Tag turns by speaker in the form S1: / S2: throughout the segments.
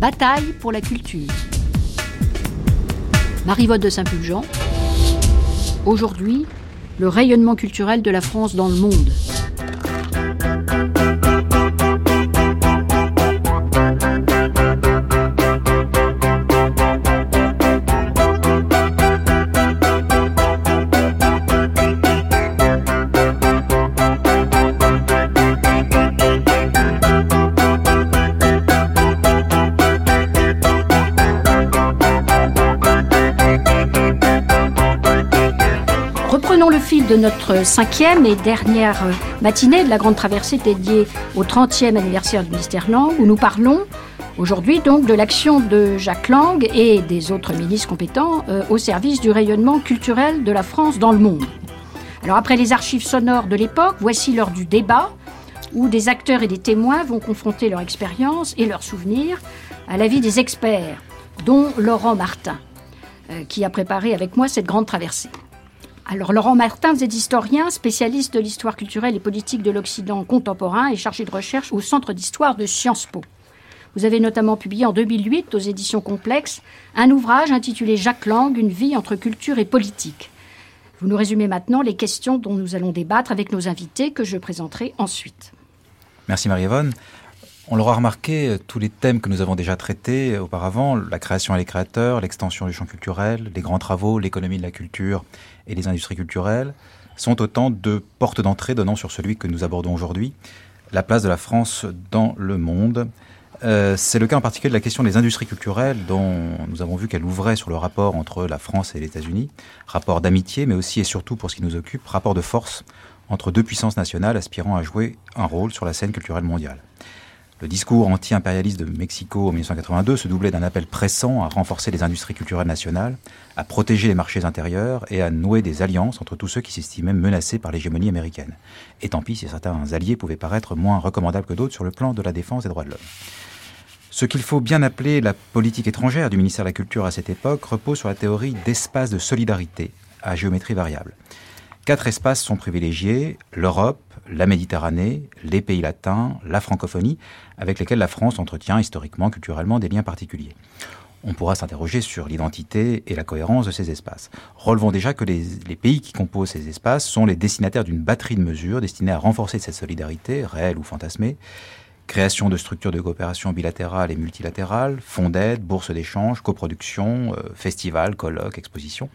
S1: bataille pour la culture. Marie-Vote de Saint-Pulgent. Aujourd'hui, le rayonnement culturel de la France dans le monde. De notre cinquième et dernière matinée de la grande traversée dédiée au 30e anniversaire du ministère Lang, où nous parlons aujourd'hui donc de l'action de Jacques Lang et des autres ministres compétents euh, au service du rayonnement culturel de la France dans le monde. Alors après les archives sonores de l'époque, voici l'heure du débat où des acteurs et des témoins vont confronter leur expérience et leurs souvenirs à l'avis des experts, dont Laurent Martin, euh, qui a préparé avec moi cette grande traversée. Alors Laurent Martin, vous êtes historien, spécialiste de l'histoire culturelle et politique de l'Occident contemporain et chargé de recherche au Centre d'histoire de Sciences Po. Vous avez notamment publié en 2008 aux éditions Complexes un ouvrage intitulé Jacques Lang, une vie entre culture et politique. Vous nous résumez maintenant les questions dont nous allons débattre avec nos invités que je présenterai ensuite.
S2: Merci Marie-Yvonne. On l'aura remarqué, tous les thèmes que nous avons déjà traités auparavant, la création et les créateurs, l'extension du champ culturel, les grands travaux, l'économie de la culture et les industries culturelles, sont autant de portes d'entrée donnant sur celui que nous abordons aujourd'hui, la place de la France dans le monde. Euh, c'est le cas en particulier de la question des industries culturelles dont nous avons vu qu'elle ouvrait sur le rapport entre la France et les États-Unis, rapport d'amitié mais aussi et surtout pour ce qui nous occupe, rapport de force entre deux puissances nationales aspirant à jouer un rôle sur la scène culturelle mondiale. Le discours anti-impérialiste de Mexico en 1982 se doublait d'un appel pressant à renforcer les industries culturelles nationales, à protéger les marchés intérieurs et à nouer des alliances entre tous ceux qui s'estimaient menacés par l'hégémonie américaine. Et tant pis si certains alliés pouvaient paraître moins recommandables que d'autres sur le plan de la défense des droits de l'homme. Ce qu'il faut bien appeler la politique étrangère du ministère de la Culture à cette époque repose sur la théorie d'espace de solidarité à géométrie variable. Quatre espaces sont privilégiés, l'Europe, la Méditerranée, les pays latins, la francophonie, avec lesquels la France entretient historiquement, culturellement des liens particuliers. On pourra s'interroger sur l'identité et la cohérence de ces espaces. Relevons déjà que les, pays qui composent ces espaces sont les destinataires d'une batterie de mesures destinées à renforcer cette solidarité, réelle ou fantasmée. Création de structures de coopération bilatérales et multilatérales, fonds d'aide, bourses d'échange, coproduction, euh, festivals, colloques, expositions.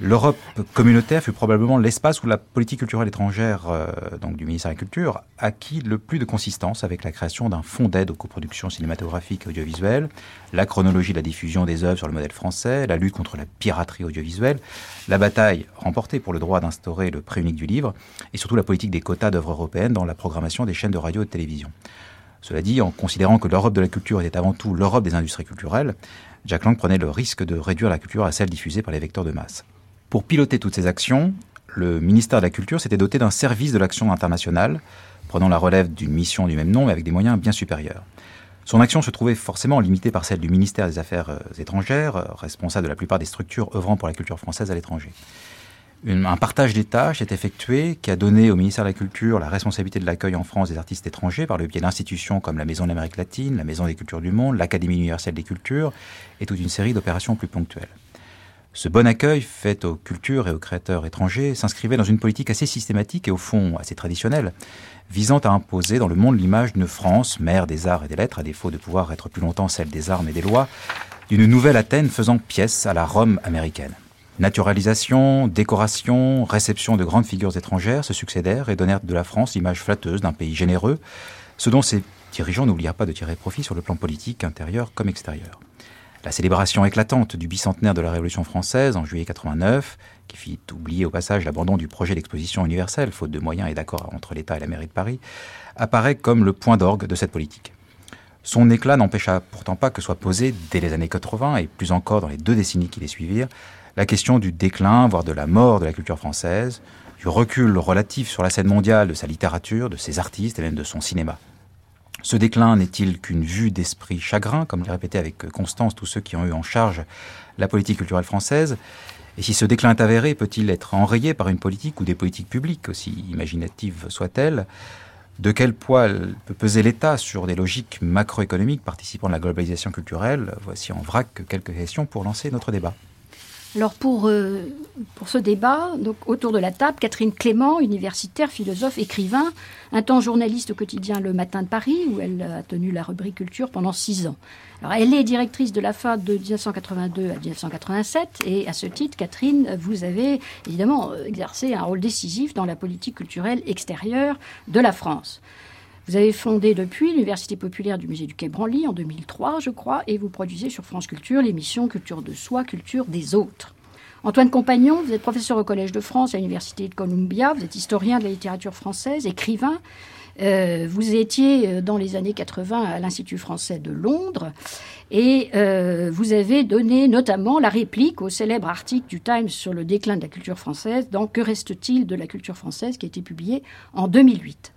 S2: L'Europe communautaire fut probablement l'espace où la politique culturelle étrangère euh, donc du ministère de la Culture acquit le plus de consistance avec la création d'un fonds d'aide aux coproductions cinématographiques et audiovisuelles, la chronologie de la diffusion des œuvres sur le modèle français, la lutte contre la piraterie audiovisuelle, la bataille remportée pour le droit d'instaurer le prix unique du livre, et surtout la politique des quotas d'œuvres européennes dans la programmation des chaînes de radio et de télévision. Cela dit, en considérant que l'Europe de la culture était avant tout l'Europe des industries culturelles, Jack Lang prenait le risque de réduire la culture à celle diffusée par les vecteurs de masse. Pour piloter toutes ces actions, le ministère de la Culture s'était doté d'un service de l'action internationale, prenant la relève d'une mission du même nom, mais avec des moyens bien supérieurs. Son action se trouvait forcément limitée par celle du ministère des Affaires euh, étrangères, euh, responsable de la plupart des structures œuvrant pour la culture française à l'étranger. un partage des tâches est effectué qui a donné au ministère de la Culture la responsabilité de l'accueil en France des artistes étrangers par le biais d'institutions comme la Maison de l'Amérique latine, la Maison des cultures du monde, l'Académie universelle des cultures et toute une série d'opérations plus ponctuelles. Ce bon accueil fait aux cultures et aux créateurs étrangers s'inscrivait dans une politique assez systématique et au fond assez traditionnelle, visant à imposer dans le monde l'image d'une France, mère des arts et des lettres, à défaut de pouvoir être plus longtemps celle des armes et des lois, d'une nouvelle Athènes faisant pièce à la Rome américaine. Naturalisation, décoration, réception de grandes figures étrangères se succédèrent et donnèrent de la France l'image flatteuse d'un pays généreux, ce dont ses dirigeants n'oublièrent pas de tirer profit sur le plan politique intérieur comme extérieur. La célébration éclatante du bicentenaire de la Révolution française en juillet 89, qui fit oublier au passage l'abandon du projet d'exposition universelle, faute de moyens et d'accord entre l'État et la mairie de Paris, apparaît comme le point d'orgue de cette politique. Son éclat n'empêcha pourtant pas que soit posée, dès les années 80 et plus encore dans les deux décennies qui les suivirent, la question du déclin, voire de la mort de la culture française, du recul relatif sur la scène mondiale de sa littérature, de ses artistes et même de son cinéma. Ce déclin n'est-il qu'une vue d'esprit chagrin, comme le répété avec Constance tous ceux qui ont eu en charge la politique culturelle française? Et si ce déclin est avéré, peut-il être enrayé par une politique ou des politiques publiques, aussi imaginatives soient-elles? De quel poids peut peser l'État sur des logiques macroéconomiques participant de la globalisation culturelle? Voici en vrac quelques questions pour lancer notre débat.
S1: Alors pour, euh, pour ce débat, autour de la table, Catherine Clément, universitaire, philosophe, écrivain, un temps journaliste au quotidien Le Matin de Paris, où elle a tenu la rubrique culture pendant six ans. Alors elle est directrice de la FAD de 1982 à 1987, et à ce titre, Catherine, vous avez évidemment exercé un rôle décisif dans la politique culturelle extérieure de la France. Vous avez fondé depuis l'Université populaire du musée du Quai Branly en 2003, je crois, et vous produisez sur France Culture l'émission Culture de soi, Culture des autres. Antoine Compagnon, vous êtes professeur au Collège de France à l'Université de Columbia, vous êtes historien de la littérature française, écrivain. Euh, vous étiez euh, dans les années 80 à l'Institut français de Londres et euh, vous avez donné notamment la réplique au célèbre article du Times sur le déclin de la culture française dans Que reste-t-il de la culture française qui a été publié en 2008.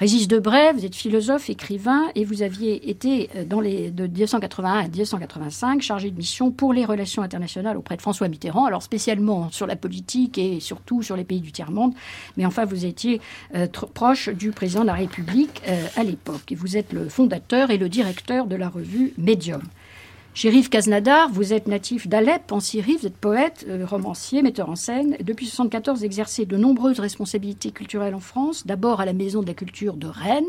S1: Régis Debray, vous êtes philosophe, écrivain, et vous aviez été euh, dans les, de 1981 à 1985 chargé de mission pour les relations internationales auprès de François Mitterrand, alors spécialement sur la politique et surtout sur les pays du tiers-monde, mais enfin vous étiez euh, proche du président de la République euh, à l'époque, et vous êtes le fondateur et le directeur de la revue Medium. Chérif Kaznadar, vous êtes natif d'Alep en Syrie, vous êtes poète, euh, romancier, metteur en scène. Depuis 1974, exercez de nombreuses responsabilités culturelles en France, d'abord à la Maison de la Culture de Rennes.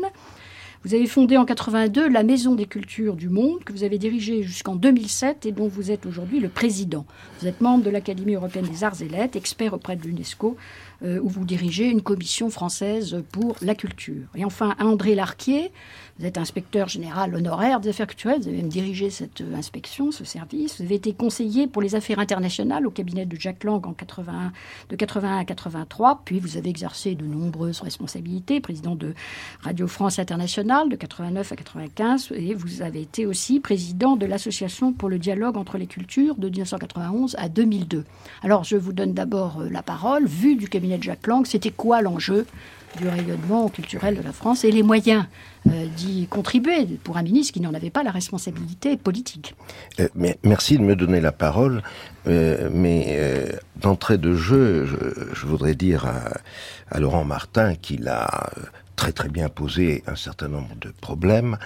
S1: Vous avez fondé en 82 la Maison des Cultures du Monde, que vous avez dirigée jusqu'en 2007 et dont vous êtes aujourd'hui le président. Vous êtes membre de l'Académie européenne des arts et lettres, expert auprès de l'UNESCO, euh, où vous dirigez une commission française pour la culture. Et enfin, André Larquier, vous êtes inspecteur général honoraire des affaires culturelles, vous avez même dirigé cette euh, inspection, ce service. Vous avez été conseiller pour les affaires internationales au cabinet de Jacques Lang en 81, de 81 à 83, puis vous avez exercé de nombreuses responsabilités, président de Radio France Internationale de 89 à 95, et vous avez été aussi président de l'Association pour le dialogue entre les cultures de 1991 à 2002. Alors je vous donne d'abord euh, la parole, vue du cabinet de Jacques Lang, c'était quoi l'enjeu du rayonnement culturel de la France et les moyens euh, d'y contribuer pour un ministre qui n'en avait pas la responsabilité politique.
S3: Euh, merci de me donner la parole, euh, mais d'entrée de jeu, je, voudrais dire à Laurent Martin qu'il a très très bien posé un certain nombre de problèmes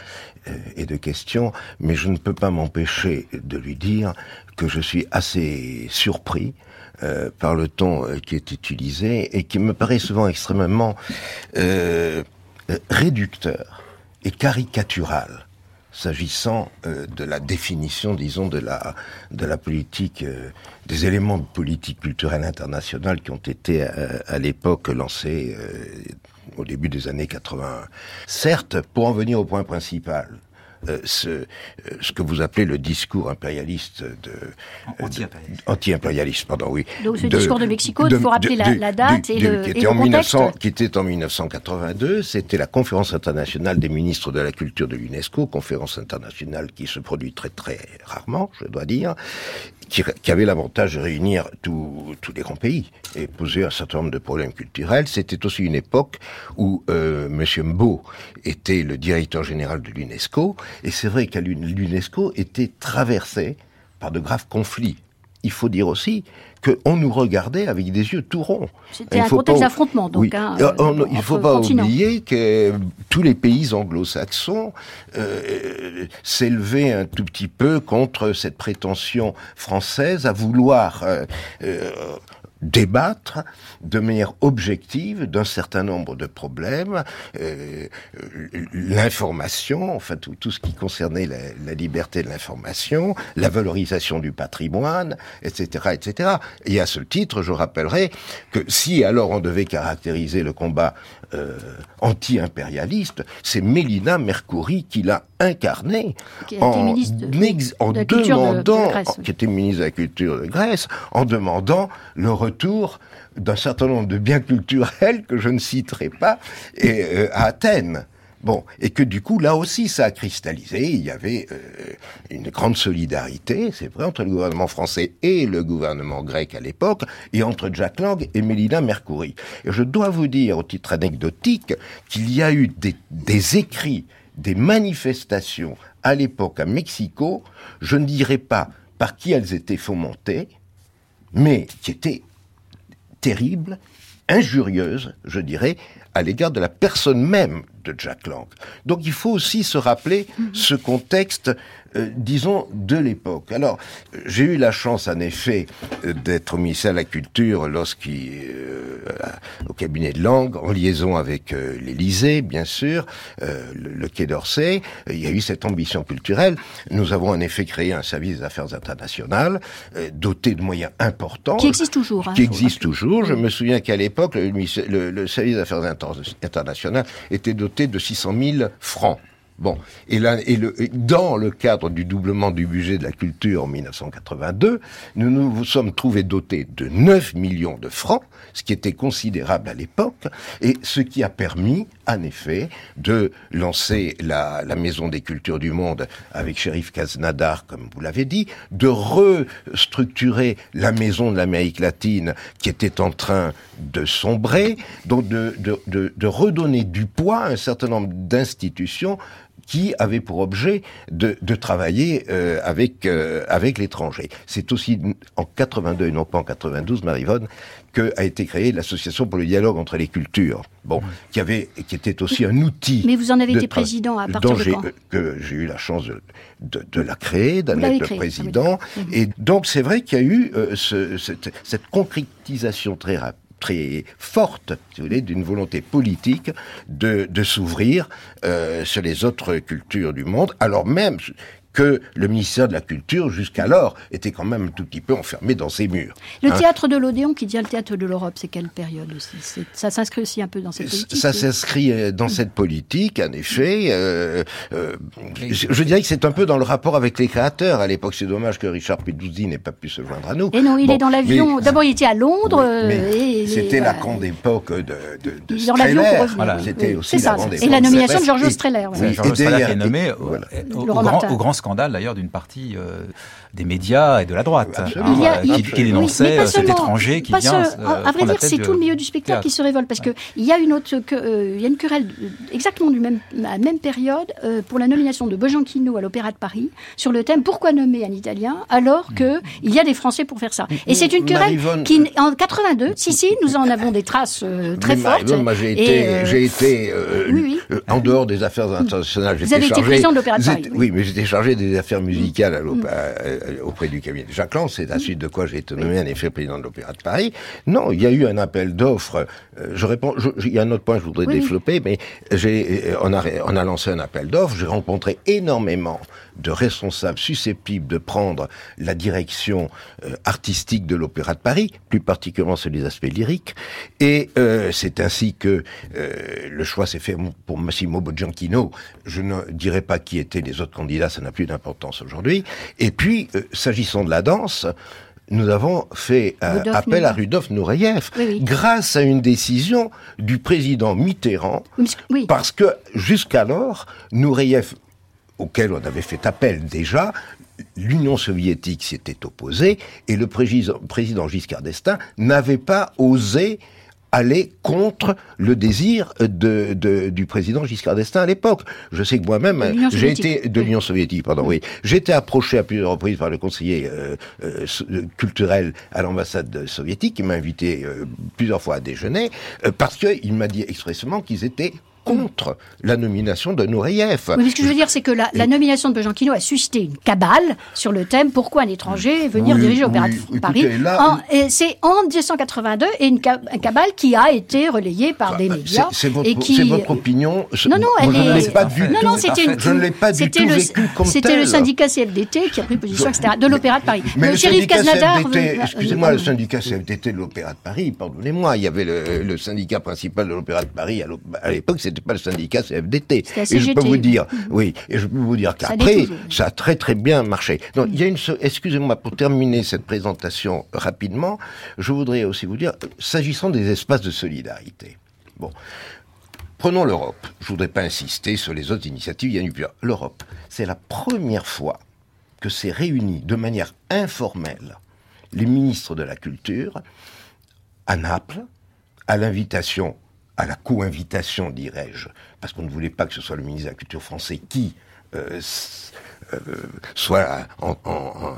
S3: et de questions, mais je ne peux pas m'empêcher de lui dire que je suis assez surpris euh, par le ton euh, qui est utilisé et qui me paraît souvent extrêmement euh, réducteur et caricatural s'agissant de la définition, disons, de la de la politique, des éléments de politique culturelle internationale qui ont été à, l'époque lancés au début des années 80. Certes, pour en venir au point principal, euh, ce, euh, ce que vous appelez le discours impérialiste de
S2: anti-impérialiste,
S3: anti-impérialiste, pardon, oui.
S1: Donc ce discours de Mexico, il faut rappeler la, la, date et, le,
S3: qui était
S1: et
S3: en
S1: le 1900,
S3: qui était en 1982. C'était la conférence internationale des ministres de la culture de l'UNESCO, conférence internationale qui se produit très très rarement, je dois dire, qui, avait l'avantage de réunir tous les grands pays et poser un certain nombre de problèmes culturels. C'était aussi une époque où euh, Monsieur Mbo était le directeur général de l'UNESCO, et c'est vrai que l'UNESCO était traversé par de graves conflits. Il faut dire aussi qu'on nous regardait avec des yeux tout ronds.
S1: C'était un contexte d'affrontement, donc. Hein,
S3: euh, il ne faut pas oublier que tous les pays anglo-saxons euh, s'élevaient un tout petit peu contre cette prétention française à vouloir euh, euh débattre de manière objective d'un certain nombre de problèmes, euh, l'information, enfin tout, ce qui concernait la, la liberté de l'information, la valorisation du patrimoine, etc., etc. Et à ce titre, je rappellerai que si alors on devait caractériser le combat euh, anti-impérialiste, c'est Mélina Mercouri qui l'a incarné en, en demandant, qui était ministre de la Culture de Grèce, en demandant le retour d'un certain nombre de biens culturels que je ne citerai pas et, euh, à Athènes. Bon, et que du coup, là aussi, ça a cristallisé. Il y avait euh, une grande solidarité, c'est vrai, entre le gouvernement français et le gouvernement grec à l'époque, et entre Jack Lang et Mélina Mercouri. Et je dois vous dire, au titre anecdotique, qu'il y a eu des, des écrits, des manifestations à l'époque à Mexico, je ne dirais pas par qui elles étaient fomentées, mais qui étaient terribles, injurieuses, je dirais, à l'égard de la personne même de Jack Lang. Donc il faut aussi se rappeler mhm. ce contexte euh, disons, de l'époque. Alors, j'ai eu la chance, en effet, d'être au ministère de la Culture lorsqu'il, euh, au cabinet de langue, en liaison avec euh, l'Élysée, bien sûr, le, Quai d'Orsay. Il y a eu cette ambition culturelle. Nous avons en effet créé un service des affaires internationales, doté de moyens importants.
S1: Qui existe toujours.
S3: Hein, qui existe toujours. Je me souviens qu'à l'époque, le, le, le service des affaires internationales était doté de 600 000 francs. Bon, et, là, et, le, dans le cadre du doublement du budget de la culture en 1982, nous nous sommes trouvés dotés de 9 millions de francs, ce qui était considérable à l'époque, et ce qui a permis, en effet, de lancer la, la Maison des Cultures du Monde avec Shérif Kaznadar, comme vous l'avez dit, de restructurer la Maison de l'Amérique latine qui était en train de sombrer, donc de, de, de, de redonner du poids à un certain nombre d'institutions qui avait pour objet de, de travailler euh, avec euh, avec l'étranger. C'est aussi en 82 et non pas en 92, Marivonne, que a été créée l'association pour le dialogue entre les cultures. Bon, qui avait qui était aussi un outil.
S1: Mais vous en avez été président à partir de
S3: quand Que j'ai eu la chance de, de, de la créer, d'en être le président. Ah et donc c'est vrai qu'il y a eu euh, ce, cette, cette concrétisation très rapide très forte, si vous voulez, d'une volonté politique de, s'ouvrir euh, sur les autres cultures du monde, alors même que le ministère de la Culture, jusqu'alors, était quand même un tout petit peu enfermé dans ses murs.
S1: Le hein. théâtre de l'Odéon, qui devient le théâtre de l'Europe, c'est quelle période aussi? Ça s'inscrit aussi un peu dans cette politique
S3: Ça s'inscrit euh, dans cette politique, en effet. Euh, euh, je, dirais que c'est un peu dans le rapport avec les créateurs. À l'époque, c'est dommage que Richard Peduzzi n'ait pas pu se joindre à nous.
S1: Et non, il est dans l'avion. D'abord, il était à Londres.
S3: c'était la grande époque de, de, de
S1: Dans l'avion pour revenir.
S3: C'était aussi la grande époque.
S1: Et la nomination de Georges Streller.
S2: Oui, Georges Streller qui est nommé au, au grand scandale d'ailleurs d'une partie euh, des médias et de la droite, hein, qui, qui, dénonçait euh, cet étranger qui vient.
S1: Euh, à vrai dire, c'est tout le milieu du spectacle qui se révolte parce que il y a une autre, il y a une querelle exactement du même, à la même période pour la nomination de Bojanquino à l'Opéra de Paris sur le thème pourquoi nommer un Italien alors que il y a des Français pour faire ça. Et c'est une querelle qui en 82, si si, nous en avons des traces très fortes.
S3: Moi, j'ai été, j'ai été en dehors des affaires internationales.
S1: Vous avez été président de l'Opéra de Paris.
S3: Oui, mais j'étais chargé des affaires musicales à euh, auprès du cabinet de Jacques Lang. C'est à suite de quoi j'ai été nommé en effet président de l'Opéra de Paris. Non, il y a eu un appel d'offres. Euh, je réponds. il y a un autre point que je voudrais développer, mais j'ai on a on a lancé un appel d'offres. J'ai rencontré énormément de responsables susceptibles de prendre la direction euh, artistique de l'Opéra de Paris, plus particulièrement sur les aspects lyriques. Et c'est ainsi que le choix s'est fait pour Massimo Boggianchino. Je ne dirais pas qui étaient les autres candidats, ça n'a plus d'importance aujourd'hui. Et puis, euh, s'agissant de la danse, nous avons fait euh, appel à Rudolf Nureyev grâce à une décision du président Mitterrand, parce que jusqu'alors, Nureyev, auquel on avait fait appel déjà, l'Union soviétique s'était opposée et le président Giscard d'Estaing n'avait pas osé aller contre le désir de, de, du président Giscard d'Estaing à l'époque. Je sais que moi-même, j'ai été de l'Union soviétique, pardon, oui. J'ai été approché à plusieurs reprises par le conseiller euh, euh, culturel à l'ambassade soviétique, qui m'a invité euh, plusieurs fois à déjeuner, parce qu'il m'a dit expressément qu'ils étaient contre la nomination de.
S1: Oui, mais ce que je veux dire, c'est que la, la nomination de Bejankino a suscité une cabale sur le thème pourquoi un étranger venir diriger l'Opéra de Paris. C'est en 1982 et une, cabale qui a été relayée par des médias.
S3: C'est votre,
S1: qui...
S3: votre, opinion.
S1: Non, non, elle
S3: je est...
S1: pas
S3: du
S1: non, non, une...
S3: Je ne l'ai pas du tout vécu comme
S1: C'était le syndicat CFDT qui a pris position, etc., de l'Opéra de Paris.
S3: Mais le, shérif. Excusez-moi, le syndicat CFDT de l'Opéra de Paris, pardonnez-moi, il y avait le, syndicat principal de l'Opéra de Paris à l'époque, c'était pas le syndicat CFDT. Et je peux vous dire, oui, et je peux vous dire qu'après, ça a très très bien marché. Donc, il y a une, excusez-moi, pour terminer cette présentation rapidement, je voudrais aussi vous dire, s'agissant des espaces de solidarité. Bon. Prenons l'Europe. Je voudrais pas insister sur les autres initiatives, il y a eu plusieurs. L'Europe, c'est la première fois que s'est réuni de manière informelle les ministres de la Culture à Naples, à l'invitation à la co-invitation, dirais-je, parce qu'on ne voulait pas que ce soit le ministre de la Culture français qui euh, soit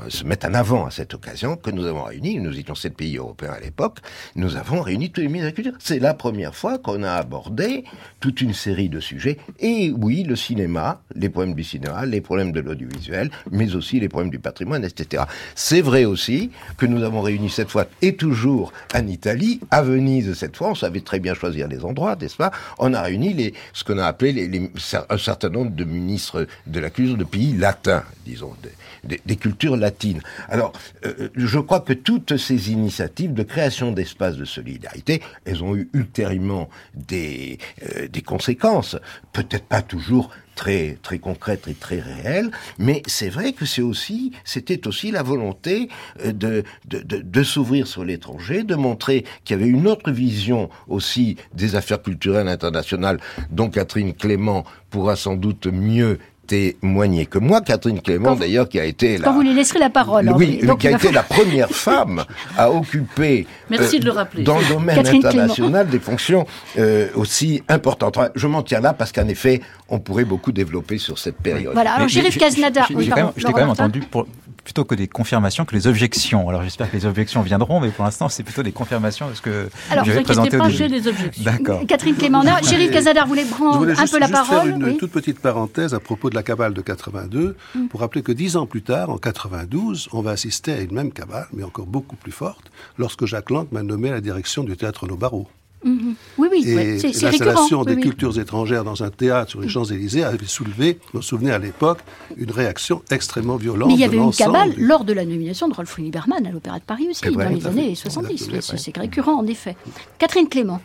S3: se mettent en avant à cette occasion que nous avons réuni, nous étions sept pays européens à l'époque, nous avons réuni tous les ministres de la culture. C'est la première fois qu'on a abordé toute une série de sujets. Et oui, le cinéma, les problèmes du cinéma, les problèmes de l'audiovisuel, mais aussi les problèmes du patrimoine, etc. C'est vrai aussi que nous avons réuni cette fois, et toujours en Italie, à Venise cette fois, on savait très bien choisir les endroits, n'est-ce pas? On a réuni les, ce qu'on a appelé un certain nombre de ministres de la culture de pays latins, disons, des, cultures latines. Alors, euh, je crois que toutes ces initiatives de création d'espaces de solidarité, elles ont eu ultérieurement des, euh, des conséquences, peut-être pas toujours très très concrètes et très réelles, mais c'est vrai que c'est aussi c'était aussi la volonté euh, de de, de, de s'ouvrir sur l'étranger, de montrer qu'il y avait une autre vision aussi des affaires culturelles internationales dont Catherine Clément pourra sans doute mieux témoigner que moi, Catherine Clément d'ailleurs, qui a été
S1: la... Quand vous lui laisserez la parole.
S3: Oui, qui a été la première femme à occuper
S4: Merci euh, de le rappeler.
S3: dans le domaine international des fonctions euh, aussi importantes. Je m'en tiens là parce qu'en effet, on pourrait beaucoup développer sur cette période.
S1: Voilà, alors Gérif Caznada...
S2: J'ai quand, quand, même entendu, pour, plutôt que des confirmations que les objections. Alors j'espère que les objections viendront, mais pour l'instant c'est plutôt des confirmations parce que
S4: Alors, je vais présenter pas, j'ai des objections.
S2: D'accord.
S1: Catherine Clément, Gérif Casadar voulait prendre un peu la parole.
S5: Faire une toute petite parenthèse à propos de la cabale de 82 mm. pour rappeler que dix ans plus tard, en 92, on va assister à une même cabale, mais encore beaucoup plus forte, lorsque Jacques Lang m'a nommé à la direction du théâtre Nos Barreaux.
S1: Mhm. Oui, oui,
S5: et l'installation des cultures étrangères dans un théâtre sur les Champs-Élysées avait soulevé, vous vous souvenez à l'époque, une réaction extrêmement violente.
S1: Mais il y avait une cabale lors de la nomination de Rolf Lieberman à l'Opéra de Paris aussi, dans les années 70. C'est récurrent, en effet. Catherine Clément.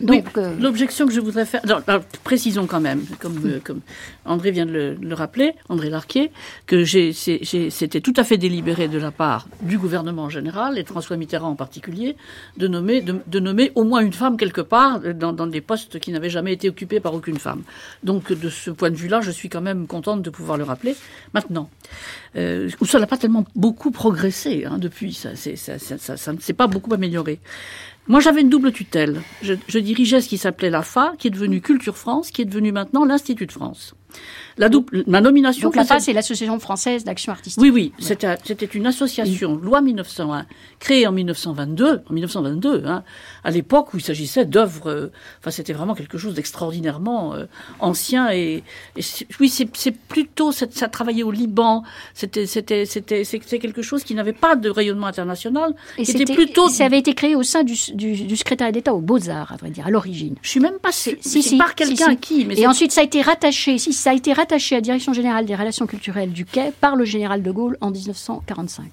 S4: Donc, euh, l'objection que je voudrais faire, précisons quand même, comme, euh, comme André vient de le, rappeler, André Larquier, que c'était tout à fait délibéré de la part du gouvernement en général et de François Mitterrand en particulier de nommer, de, nommer au moins une femme quelque part dans, des postes qui n'avaient jamais été occupés par aucune femme. Donc de ce point de vue-là, je suis quand même contente de pouvoir le rappeler. Maintenant, euh, ça n'a pas tellement beaucoup progressé hein, depuis, ça, ça, ça, ça ne s'est pas beaucoup amélioré. Moi, j'avais une double tutelle. Je, dirigeais ce qui s'appelait l'AFA, qui est devenu Culture France, qui est devenu maintenant l'Institut de France.
S1: La double, ma nomination. Donc l'AFA, c'est l'Association française d'action artistique.
S4: Oui, oui, c'était une association, loi 1901, créée en 1922, en 1922, hein, à l'époque où il s'agissait d'œuvres. Euh, enfin, c'était vraiment quelque chose d'extraordinairement euh, ancien et, oui, c'est plutôt ça, travaillait au Liban. C'était c'était c'était c'était quelque chose qui n'avait pas de rayonnement international.
S1: Et c'était plutôt. Ça avait été créé au sein du, du, du secrétariat d'État aux Beaux Arts, à vrai dire, à l'origine.
S4: Je suis même pas si, si, par quelqu'un qui.
S1: Mais et ensuite, ça a été rattaché. Si ça a été rattaché à la Direction générale des relations culturelles du Quai par le général de Gaulle en 1945.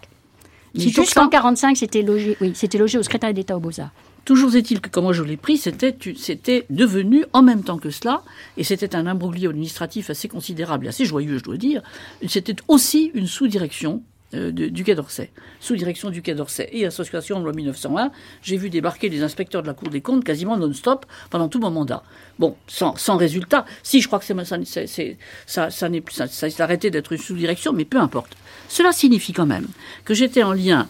S1: Jusqu'en 1945, c'était logé, oui, c'était logé au secrétariat d'État aux Beaux-Arts.
S4: Toujours est-il que quand moi je l'ai pris, c'était, c'était devenu en même temps que cela, et c'était un imbroglio administratif assez considérable et assez joyeux, je dois dire, c'était aussi une sous-direction euh, du Quai d'Orsay, sous direction du Quai d'Orsay et association de loi 1901, j'ai vu débarquer des inspecteurs de la Cour des comptes quasiment non-stop pendant tout mon mandat. Bon, sans, sans résultat. Si, je crois que ça, ça, ça, n'est ça, ça s'est arrêté d'être une sous-direction, mais peu importe. Cela signifie quand même que j'étais en lien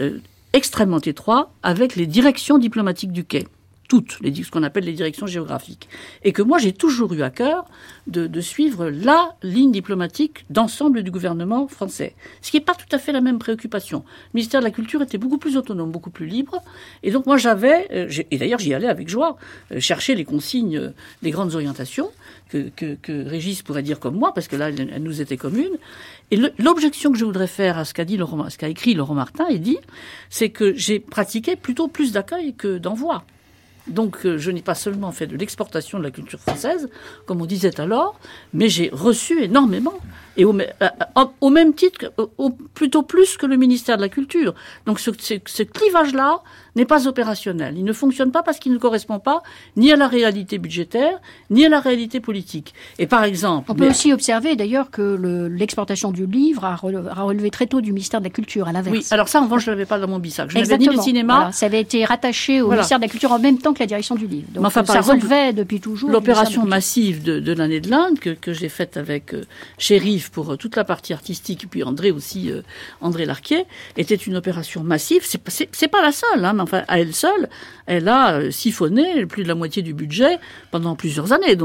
S4: euh, extrêmement étroit avec les directions diplomatiques du Quai toutes, les, ce qu'on appelle les directions géographiques. Et que moi, j'ai toujours eu à cœur de, suivre la ligne diplomatique d'ensemble du gouvernement français. Ce qui n'est pas tout à fait la même préoccupation. Le ministère de la Culture était beaucoup plus autonome, beaucoup plus libre. Et donc, moi, j'avais, euh, et d'ailleurs, j'y allais avec joie, euh, chercher les consignes euh, des grandes orientations que, que, Régis pourrait dire comme moi, parce que là, elle, nous était commune. Et l'objection que je voudrais faire à ce qu'a dit Laurent, ce qu'a écrit Laurent Martin et dit, c'est que j'ai pratiqué plutôt plus d'accueil que d'envoi. Donc euh, je n'ai pas seulement fait de l'exportation de la culture française, comme on disait alors, mais j'ai reçu énormément, et au, euh, même titre, plutôt plus que le ministère de la Culture. Donc ce, ce clivage-là, n'est pas opérationnel. Il ne fonctionne pas parce qu'il ne correspond pas ni à la réalité budgétaire, ni à la réalité politique. Et par exemple...
S1: On peut aussi observer d'ailleurs que l'exportation du livre a relevé, très tôt du ministère de la Culture, à l'inverse.
S4: Oui, alors ça, en revanche, je ne l'avais pas dans mon bissac. Je n'avais ni le cinéma...
S1: ça avait été rattaché au ministère de la Culture en même temps que la direction du livre. Donc enfin, ça relevait depuis toujours...
S4: L'opération massive de, l'année de l'Inde que, j'ai faite avec euh, Pour euh, toute la partie artistique, puis André aussi, euh, André Larquier, était une opération massive. C'est pas la seule, hein, à elle seule, elle a siphonné plus de la moitié du budget pendant plusieurs années.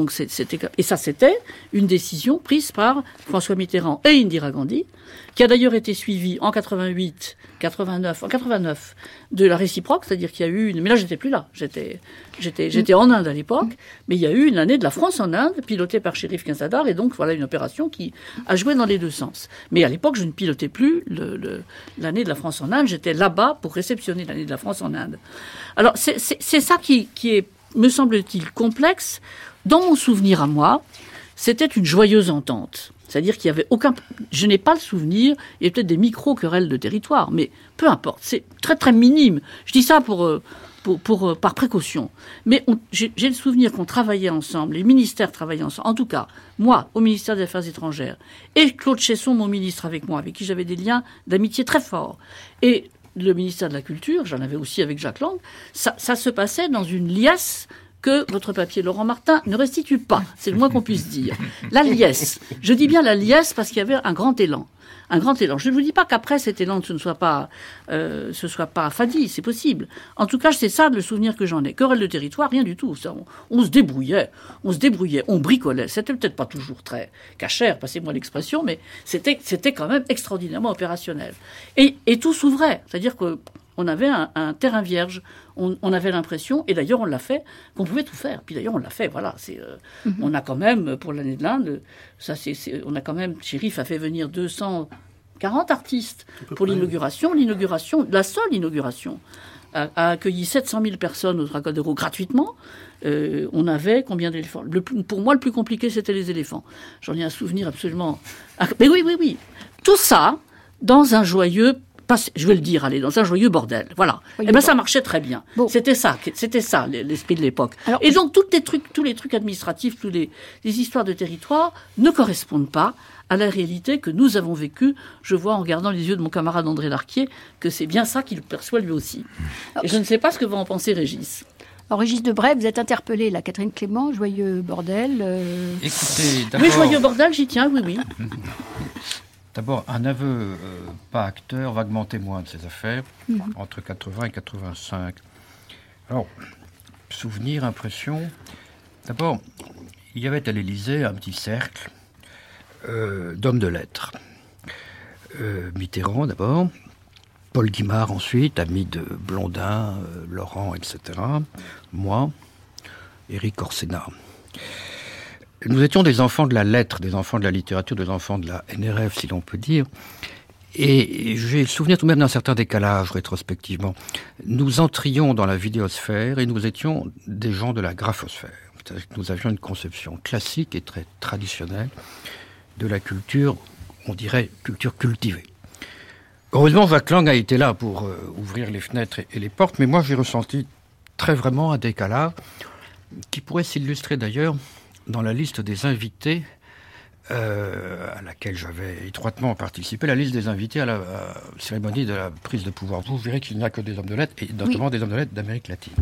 S4: Et ça, c'était une décision prise par François Mitterrand et Indira Gandhi, qui a d'ailleurs été suivie en 88, 89, en 89 de la réciproque, c'est-à-dire qu'il y a eu une. Mais là, j'étais plus là. J'étais, j'étais, j'étais en Inde à l'époque, mais il y a eu une année de la France en Inde, pilotée par Shérif Kinsadar, et donc voilà une opération qui a joué dans les deux sens. Mais à l'époque, je ne pilotais plus l'année de la France en Inde. J'étais là-bas pour réceptionner l'année de la France en Inde. Alors c'est ça qui, qui est, me semble-t-il, complexe. Dans mon souvenir à moi, c'était une joyeuse entente. C'est-à-dire qu'il y avait aucun. Je n'ai pas le souvenir. Il y a peut-être des micro-querelles de territoire, mais peu importe. C'est très très minime. Je dis ça pour. Euh, euh, par précaution. Mais j'ai le souvenir qu'on travaillait ensemble, les ministères travaillaient ensemble. En tout cas, moi, au ministère des Affaires étrangères, et Claude Chesson, mon ministre avec moi, avec qui j'avais des liens d'amitié très forts. Et le ministère de la Culture, j'en avais aussi avec Jacques Lang, ça, ça se passait dans une liesse que votre papier Laurent Martin ne restitue pas. C'est le moins qu'on puisse dire. La liesse. Je dis bien la liesse parce qu'il y avait un grand élan. Un grand élan. Je ne vous dis pas qu'après cet élan, ce ne soit pas, euh, ce soit pas fadi, c'est possible. En tout cas, c'est ça le souvenir que j'en ai. Querelle de territoire, rien du tout. Ça, on, se débrouillait, on se débrouillait, on bricolait. C'était peut-être pas toujours très cachère, passez-moi l'expression, mais c'était, c'était quand même extraordinairement opérationnel. Et, et tout s'ouvrait. C'est-à-dire que on avait un, terrain vierge. On, avait l'impression, et d'ailleurs on l'a fait, qu'on pouvait tout faire. Puis d'ailleurs on l'a fait. Voilà, c'est, euh, mhm. on a quand même pour l'année de l'Inde, ça c'est, on a quand même, Chérif a fait venir 240 artistes pour l'inauguration. L'inauguration, la seule inauguration, a, accueilli 700 000 personnes au Tracadéro gratuitement. Euh, on avait combien d'éléphants? Pour moi, le plus compliqué, c'était les éléphants. J'en ai un souvenir absolument. Mais oui, oui, oui. Tout ça dans un joyeux je vais le dire, aller dans un joyeux bordel. Voilà. et eh ben ça marchait très bien. C'était ça, c'était ça l'esprit de l'époque. Et donc tous les trucs, tous les trucs administratifs, tous les, histoires de territoire ne correspondent pas à la réalité que nous avons vécue. Je vois en regardant les yeux de mon camarade André Larquier que c'est bien ça qu'il perçoit lui aussi. Et je ne sais pas ce que va en penser Régis.
S1: Alors, Régis Debray, vous êtes interpellé, la Catherine Clément, Joyeux Bordel. Euh.
S4: Écoutez, Oui, Joyeux Bordel, j'y tiens, oui, oui.
S6: D'abord, un aveu, euh, pas acteur, vaguement témoin de ces affaires, mhm. entre 80 et 85. Alors, souvenir, impression. D'abord, il y avait à l'Élysée un petit cercle euh, d'hommes de lettres. Euh, Mitterrand d'abord, Paul Guimard ensuite, ami de Blondin, Laurent, etc. Moi, Éric Orsena. Nous étions des enfants de la lettre, des enfants de la littérature, des enfants de la NRF, si l'on peut dire. Et j'ai le souvenir tout de même d'un certain décalage rétrospectivement. Nous entrions dans la vidéosphère et nous étions des gens de la graphosphère. Nous avions une conception classique et très traditionnelle de la culture, on dirait culture cultivée. Heureusement, Jacques Lang a été là pour euh, ouvrir les fenêtres et les portes, mais moi j'ai ressenti très vraiment un décalage qui pourrait s'illustrer d'ailleurs dans la liste des invités euh, à laquelle j'avais étroitement participé, la liste des invités à la cérémonie de la prise de pouvoir. Vous verrez qu'il n'y a que des hommes de lettres, et notamment des hommes de lettres d'Amérique latine.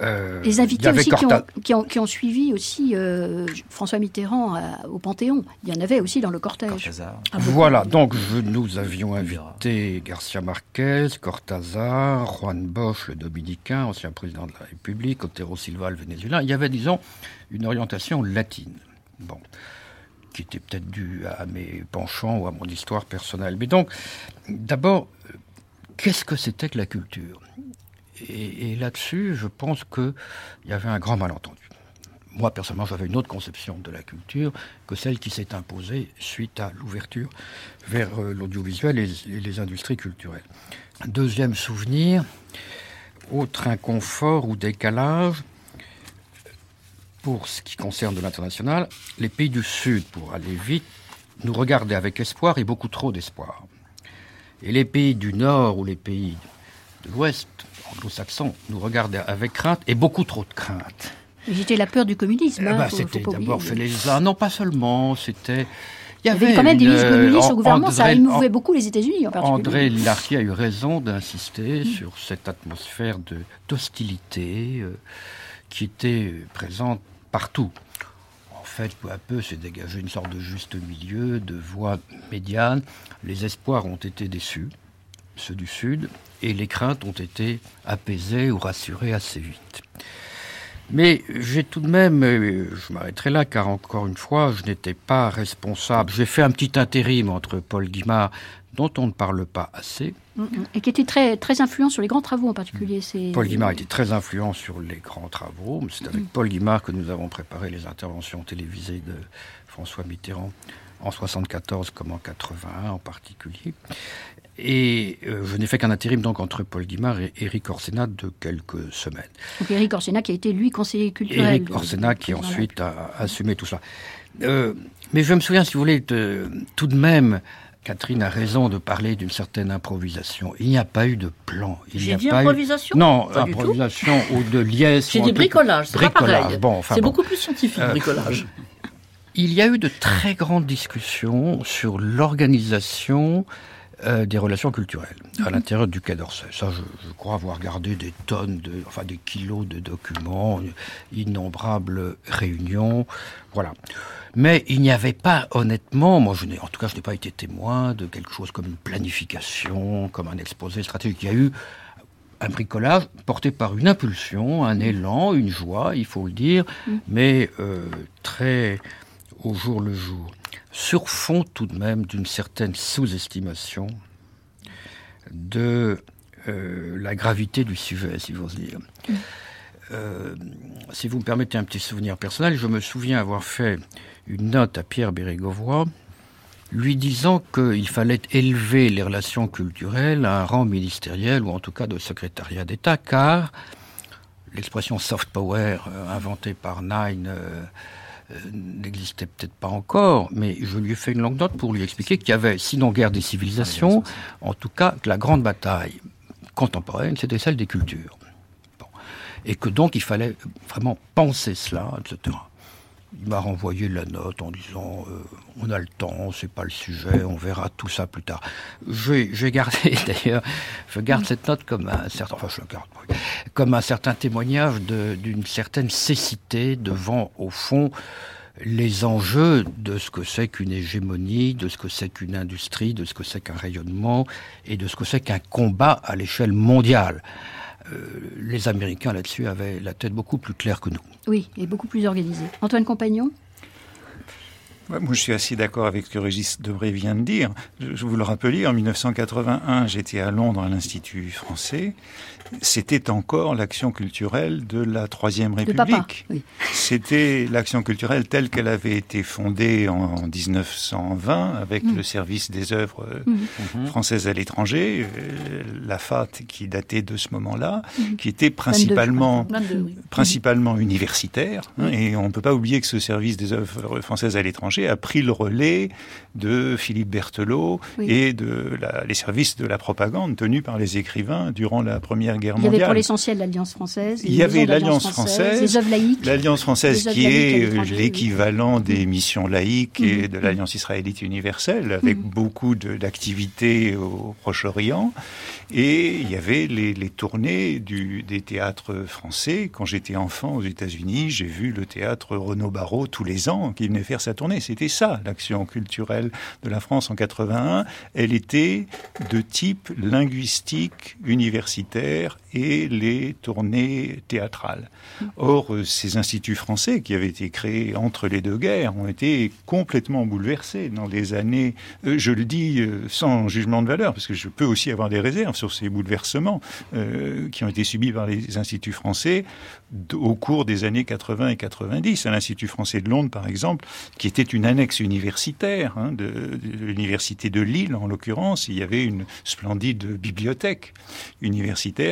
S1: Euh, les invités aussi qui ont, qui, ont, suivi aussi euh, François Mitterrand au Panthéon. Il y en avait aussi dans le cortège.
S6: Ah, voilà, donc nous avions invité Garcia Marquez, Cortázar, Juan Bosch, le dominicain, ancien président de la République, Otero Silva, le vénézuélien. Il y avait, disons, une orientation latine. Bon qui était peut-être dû à mes penchants ou à mon histoire personnelle. Mais donc, d'abord, qu'est-ce que c'était que la culture? Et, là-dessus, je pense qu'il y avait un grand malentendu. Moi, personnellement, j'avais une autre conception de la culture que celle qui s'est imposée suite à l'ouverture vers euh, l'audiovisuel et les industries culturelles. Deuxième souvenir, autre inconfort ou décalage, pour ce qui concerne l'international, les pays du Sud, pour aller vite, nous regardaient avec espoir et beaucoup trop d'espoir. Et les pays du Nord ou les pays de l'Ouest, anglo-saxons, nous regardaient avec crainte et beaucoup trop de crainte.
S1: C'était la peur du communisme.
S6: Eh ben, c'était d'abord fait les... Non, pas seulement, c'était...
S1: Il y avait, quand même des ministres communistes au gouvernement, ça émouvait beaucoup les États-Unis en particulier.
S6: André Larquier a eu raison d'insister sur cette atmosphère d'hostilité euh, qui était présente partout. fait, peu à peu, s'est dégagé une sorte de juste milieu, de voie médiane. Les espoirs ont été déçus, ceux du Sud, et les craintes ont été apaisées ou rassurées assez vite. Mais j'ai tout de même, euh, je m'arrêterai là, car encore une fois, je n'étais pas responsable. J'ai fait un petit intérim entre Paul Guimard, dont on ne parle pas assez.
S1: Et qui était très, très influent sur les grands travaux en particulier.
S6: Paul Guimard était très influent sur les grands travaux. C'est avec Paul Guimard que nous avons préparé les interventions télévisées de François Mitterrand en 74 comme en 81 en particulier. Et euh, je n'ai fait qu'un intérim donc entre Paul Guimard et Éric Orsena de quelques semaines.
S1: Donc Éric Orsena qui a été lui conseiller culturel.
S6: Éric Orsena qui ensuite a assumé tout ça. Euh, mais je me souviens, si vous voulez, tout de même, Catherine a raison de parler d'une certaine improvisation. Il n'y a pas eu de plan.
S4: J'ai dit improvisation
S6: Non, improvisation ou de liesse.
S4: J'ai dit bricolage, c'est bricolage. Bon, enfin, c'est beaucoup plus scientifique, euh, bricolage.
S6: Il y a eu de très grandes discussions sur l'organisation euh, des relations culturelles à mhm. l'intérieur du Quai d'Orsay. Ça, je, crois avoir gardé des tonnes, de, enfin des kilos de documents, innombrables réunions, voilà. Mais il n'y avait pas, honnêtement, moi, je n'ai, en tout cas, je n'ai pas été témoin de quelque chose comme une planification, comme un exposé stratégique. Il y a eu un bricolage porté par une impulsion, un mhm. élan, une joie, il faut le dire, mhm. mais euh, très au jour le jour sur fond tout de même d'une certaine sous-estimation de euh, la gravité du sujet, si vous dire. Euh, si vous me permettez un petit souvenir personnel, je me souviens avoir fait une note à Pierre Bérégovoy lui disant qu'il fallait élever les relations culturelles à un rang ministériel ou en tout cas de secrétariat d'État, car l'expression soft power euh, inventée par Nine n'existait peut-être pas encore, mais je lui ai fait une longue note pour lui expliquer qu'il y avait, sinon guerre des civilisations, en tout cas que la grande bataille contemporaine, c'était celle des cultures. Et que donc il fallait vraiment penser cela, etc. Il m'a renvoyé la note en disant euh, on a le temps, c'est pas le sujet, on verra tout ça plus tard. J'ai gardé d'ailleurs, je garde cette note comme un certain, enfin je garde, comme un certain témoignage d'une certaine cécité devant au fond les enjeux de ce que c'est qu'une hégémonie, de ce que c'est qu'une industrie, de ce que c'est qu'un rayonnement et de ce que c'est qu'un combat à l'échelle mondiale. Euh, les Américains là-dessus avaient la tête beaucoup plus claire que nous.
S1: Oui, et beaucoup plus organisée. Antoine Compagnon
S7: moi, je suis assez d'accord avec ce que Régis Debré vient de dire. Je vous le rappelais, en 1981, j'étais à Londres à l'Institut français c'était encore l'action culturelle de la Troisième République. C'était l'action culturelle telle qu'elle avait été fondée en 1920 avec mm. le service des œuvres mm. mm-hmm. françaises à l'étranger, euh, la FAT qui datait de ce moment-là, mm. qui était principalement, principalement universitaire. Hein, et on ne peut pas oublier que ce service des œuvres françaises à l'étranger a pris le relais de Philippe Berthelot et de les services de la propagande tenus par les écrivains durant la Première Guerre mondiale.
S1: Il y avait pour l'essentiel l'Alliance française.
S7: Il y avait l'Alliance française,
S1: les œuvres laïques.
S7: L'Alliance française qui est l'équivalent des missions laïques et mm-hmm. de l'Alliance israélite universelle, avec beaucoup d'activités au Proche-Orient. Et il y avait les, tournées du, des théâtres français. Quand j'étais enfant aux États-Unis, j'ai vu le théâtre Renaud Barreau tous les ans qui venait faire sa tournée. C'était ça, l'action culturelle de la France en 81. Elle était de type linguistique, universitaire et les tournées théâtrales. Or, euh, ces instituts français qui avaient été créés entre les deux guerres ont été complètement bouleversés dans les années, euh, je le dis euh, sans jugement de valeur, parce que je peux aussi avoir des réserves sur ces bouleversements qui ont été subis par les instituts français au cours des années 80 et 90. À l'Institut français de Londres, par exemple, qui était une annexe universitaire hein, de, de l'université de Lille, en l'occurrence, il y avait une splendide bibliothèque universitaire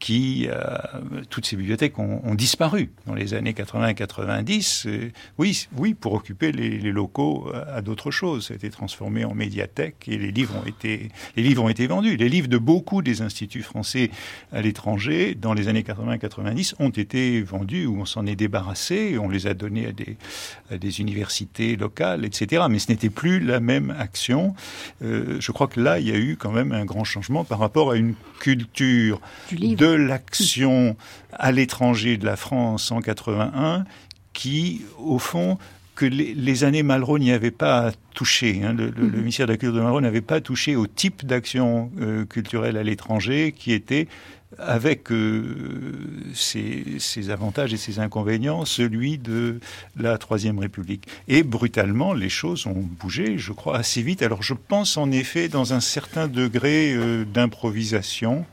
S7: qui, euh, toutes ces bibliothèques ont, disparu dans les années 80 et 90. oui, oui, pour occuper les, locaux à, d'autres choses. Ça a été transformé en médiathèque et les livres ont été, les livres ont été vendus. Les livres de beaucoup des instituts français à l'étranger dans les années 80 et 90 ont été vendus ou on s'en est débarrassé. On les a donnés à des, à des universités locales, etc. Mais ce n'était plus la même action. Euh, je crois que là, il y a eu quand même un grand changement par rapport à une culture de l'action à l'étranger de la France en 81 qui, au fond, que les, années Malraux n'y avaient pas touché. Hein. le, mhm. ministère de la Culture de Malraux n'avait pas touché au type d'action euh, culturelle à l'étranger qui était avec euh, ses, avantages et ses inconvénients, celui de la Troisième République. Et brutalement, les choses ont bougé, je crois, assez vite. Alors je pense en effet dans un certain degré euh, d'improvisation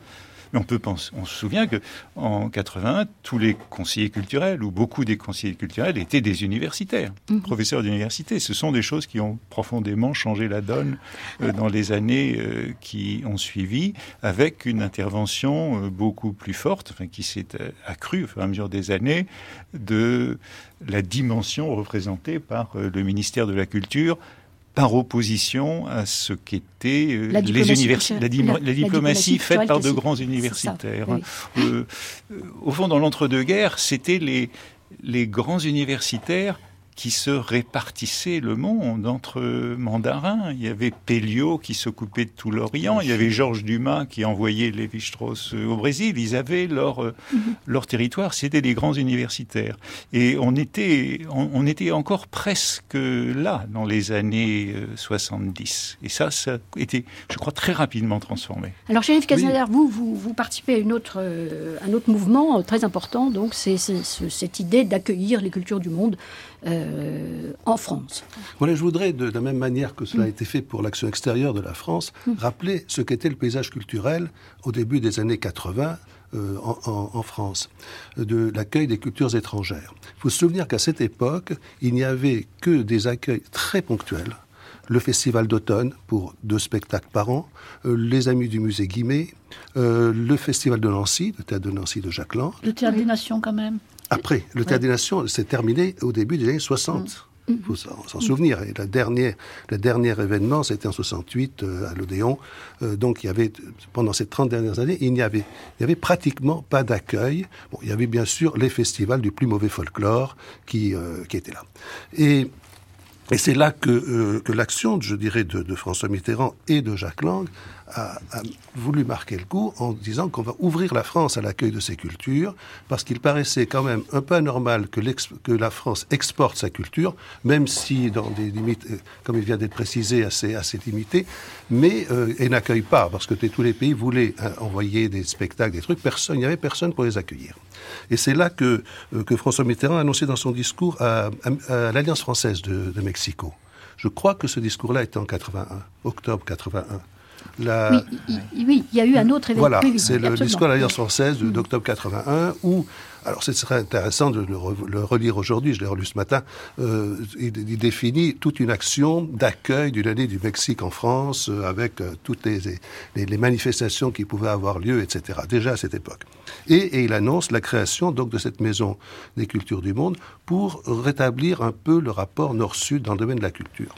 S7: mais on peut penser, on se souvient que en 81, tous les conseillers culturels ou beaucoup des conseillers culturels étaient des universitaires, mhm. professeurs d'université. Ce sont des choses qui ont profondément changé la donne euh, dans les années euh, qui ont suivi, avec une intervention euh, beaucoup plus forte, enfin, qui s'est accrue au fur et à mesure des années, de la dimension représentée par le ministère de la Culture par opposition à ce qu'étaient euh, les universités, la, diplomatie faite par de grands universitaires. Euh, euh, au fond, dans l'entre-deux-guerres, c'était les, les grands universitaires qui se répartissaient le monde entre mandarins. Il y avait Pelliot qui s'occupait de tout l'Orient, il y avait Georges Dumas qui envoyait Lévi-Strauss au Brésil. Ils avaient leur, mhm. leur territoire, c'était des grands universitaires. Et on était, on, était encore presque là dans les années 70. Euh, Et ça, ça a été, je crois, très rapidement transformé.
S1: Alors, Chérif Casader, vous, vous, vous, participez à une autre, euh, un autre mouvement très important, donc c'est cette idée d'accueillir les cultures du monde euh, en France.
S5: Voilà, je voudrais, de, la même manière que cela a été fait pour l'action extérieure de la France, mm. rappeler ce qu'était le paysage culturel au début des années 80 euh, en, France, de l'accueil des cultures étrangères. Il faut se souvenir qu'à cette époque, il n'y avait que des accueils très ponctuels. Le festival d'automne pour deux spectacles par an, euh, les Amis du musée Guimet, le festival de Nancy, le théâtre de Nancy de Jacques Lang.
S4: Le théâtre des Nations quand même.
S5: Après, le Théâtre des Nations s'est terminé au début des années 60. Il mm. faut s'en souvenir. Et la dernière, le dernier événement, c'était en 68 euh, à l'Odéon. Euh, donc, il y avait, pendant ces 30 dernières années, il n'y avait, il y avait pratiquement pas d'accueil. Bon, il y avait bien sûr les festivals du plus mauvais folklore qui, euh, qui étaient là. Et, et c'est là que, que l'action, je dirais, de, de, François Mitterrand et de Jacques Lang a, voulu marquer le coup en disant qu'on va ouvrir la France à l'accueil de ces cultures, parce qu'il paraissait quand même un peu anormal que, que, la France exporte sa culture, même si dans des limites, euh, comme il vient d'être précisé, assez, limitées, mais euh, n'accueille pas, parce que tous les pays voulaient euh, envoyer des spectacles, des trucs, personne, il n'y avait personne pour les accueillir. Et c'est là que, euh, que François Mitterrand a annoncé dans son discours à, l'Alliance française de, de Mexico. Je crois que ce discours-là était en 81, octobre 81.
S1: Oui, il y a eu un autre événement.
S5: Voilà, c'est le discours de l'Alliance française d'octobre 81 où alors, ce serait intéressant de le, relire aujourd'hui, je l'ai relu ce matin. Euh, il, définit toute une action d'accueil d'une année du Mexique en France, euh, avec euh, toutes les, les, manifestations qui pouvaient avoir lieu, etc. Déjà à cette époque. Et, et, il annonce la création donc de cette maison des cultures du monde pour rétablir un peu le rapport nord-sud dans le domaine de la culture.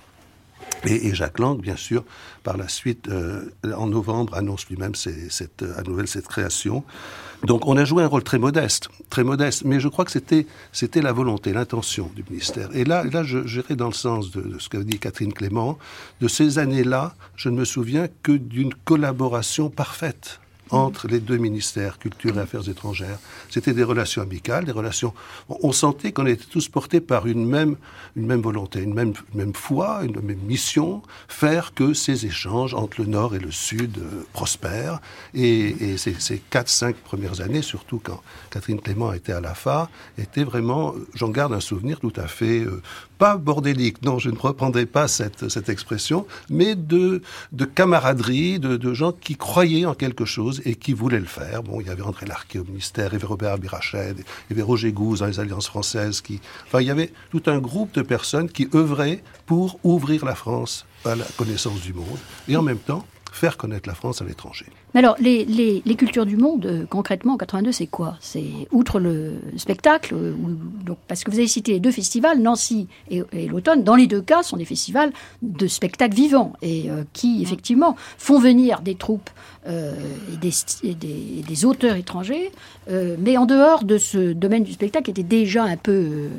S5: Et, Jacques Lang, bien sûr, par la suite, euh, en novembre, annonce lui-même cette, à nouvelle cette création. Donc on a joué un rôle très modeste, très modeste, mais je crois que c'était c'était la volonté, l'intention du ministère. Et là, là, j'irai dans le sens de, de ce qu'a dit Catherine Clément. De ces années-là, je ne me souviens que d'une collaboration parfaite entre les deux ministères, culture et affaires étrangères. C'était des relations amicales, des relations. On sentait qu'on était tous portés par une même, une même volonté, une même, foi, une même mission, faire que ces échanges entre le Nord et le Sud euh, prospèrent. Et, ces, ces quatre, cinq premières années, surtout quand Catherine Clément était à la FA, étaient vraiment, j'en garde un souvenir tout à fait euh, pas bordélique, non, je ne reprendrai pas cette, cette expression, mais de, de camaraderie, de, de, gens qui croyaient en quelque chose et qui voulaient le faire. Bon, il y avait André Larquet au ministère, il y avait Robert Abirached, il y avait Roger Gouze dans les Alliances françaises, qui, enfin, il y avait tout un groupe de personnes qui œuvraient pour ouvrir la France à la connaissance du monde et en même temps faire connaître la France à l'étranger.
S1: Mais alors, les, les, cultures du monde, euh, concrètement, en 82, c'est quoi? C'est outre le spectacle, euh, donc, parce que vous avez cité les deux festivals, Nancy et, l'automne, dans les deux cas, sont des festivals de spectacles vivants et euh, qui, effectivement, font venir des troupes et des, des, des, auteurs étrangers, mais en dehors de ce domaine du spectacle qui était déjà un peu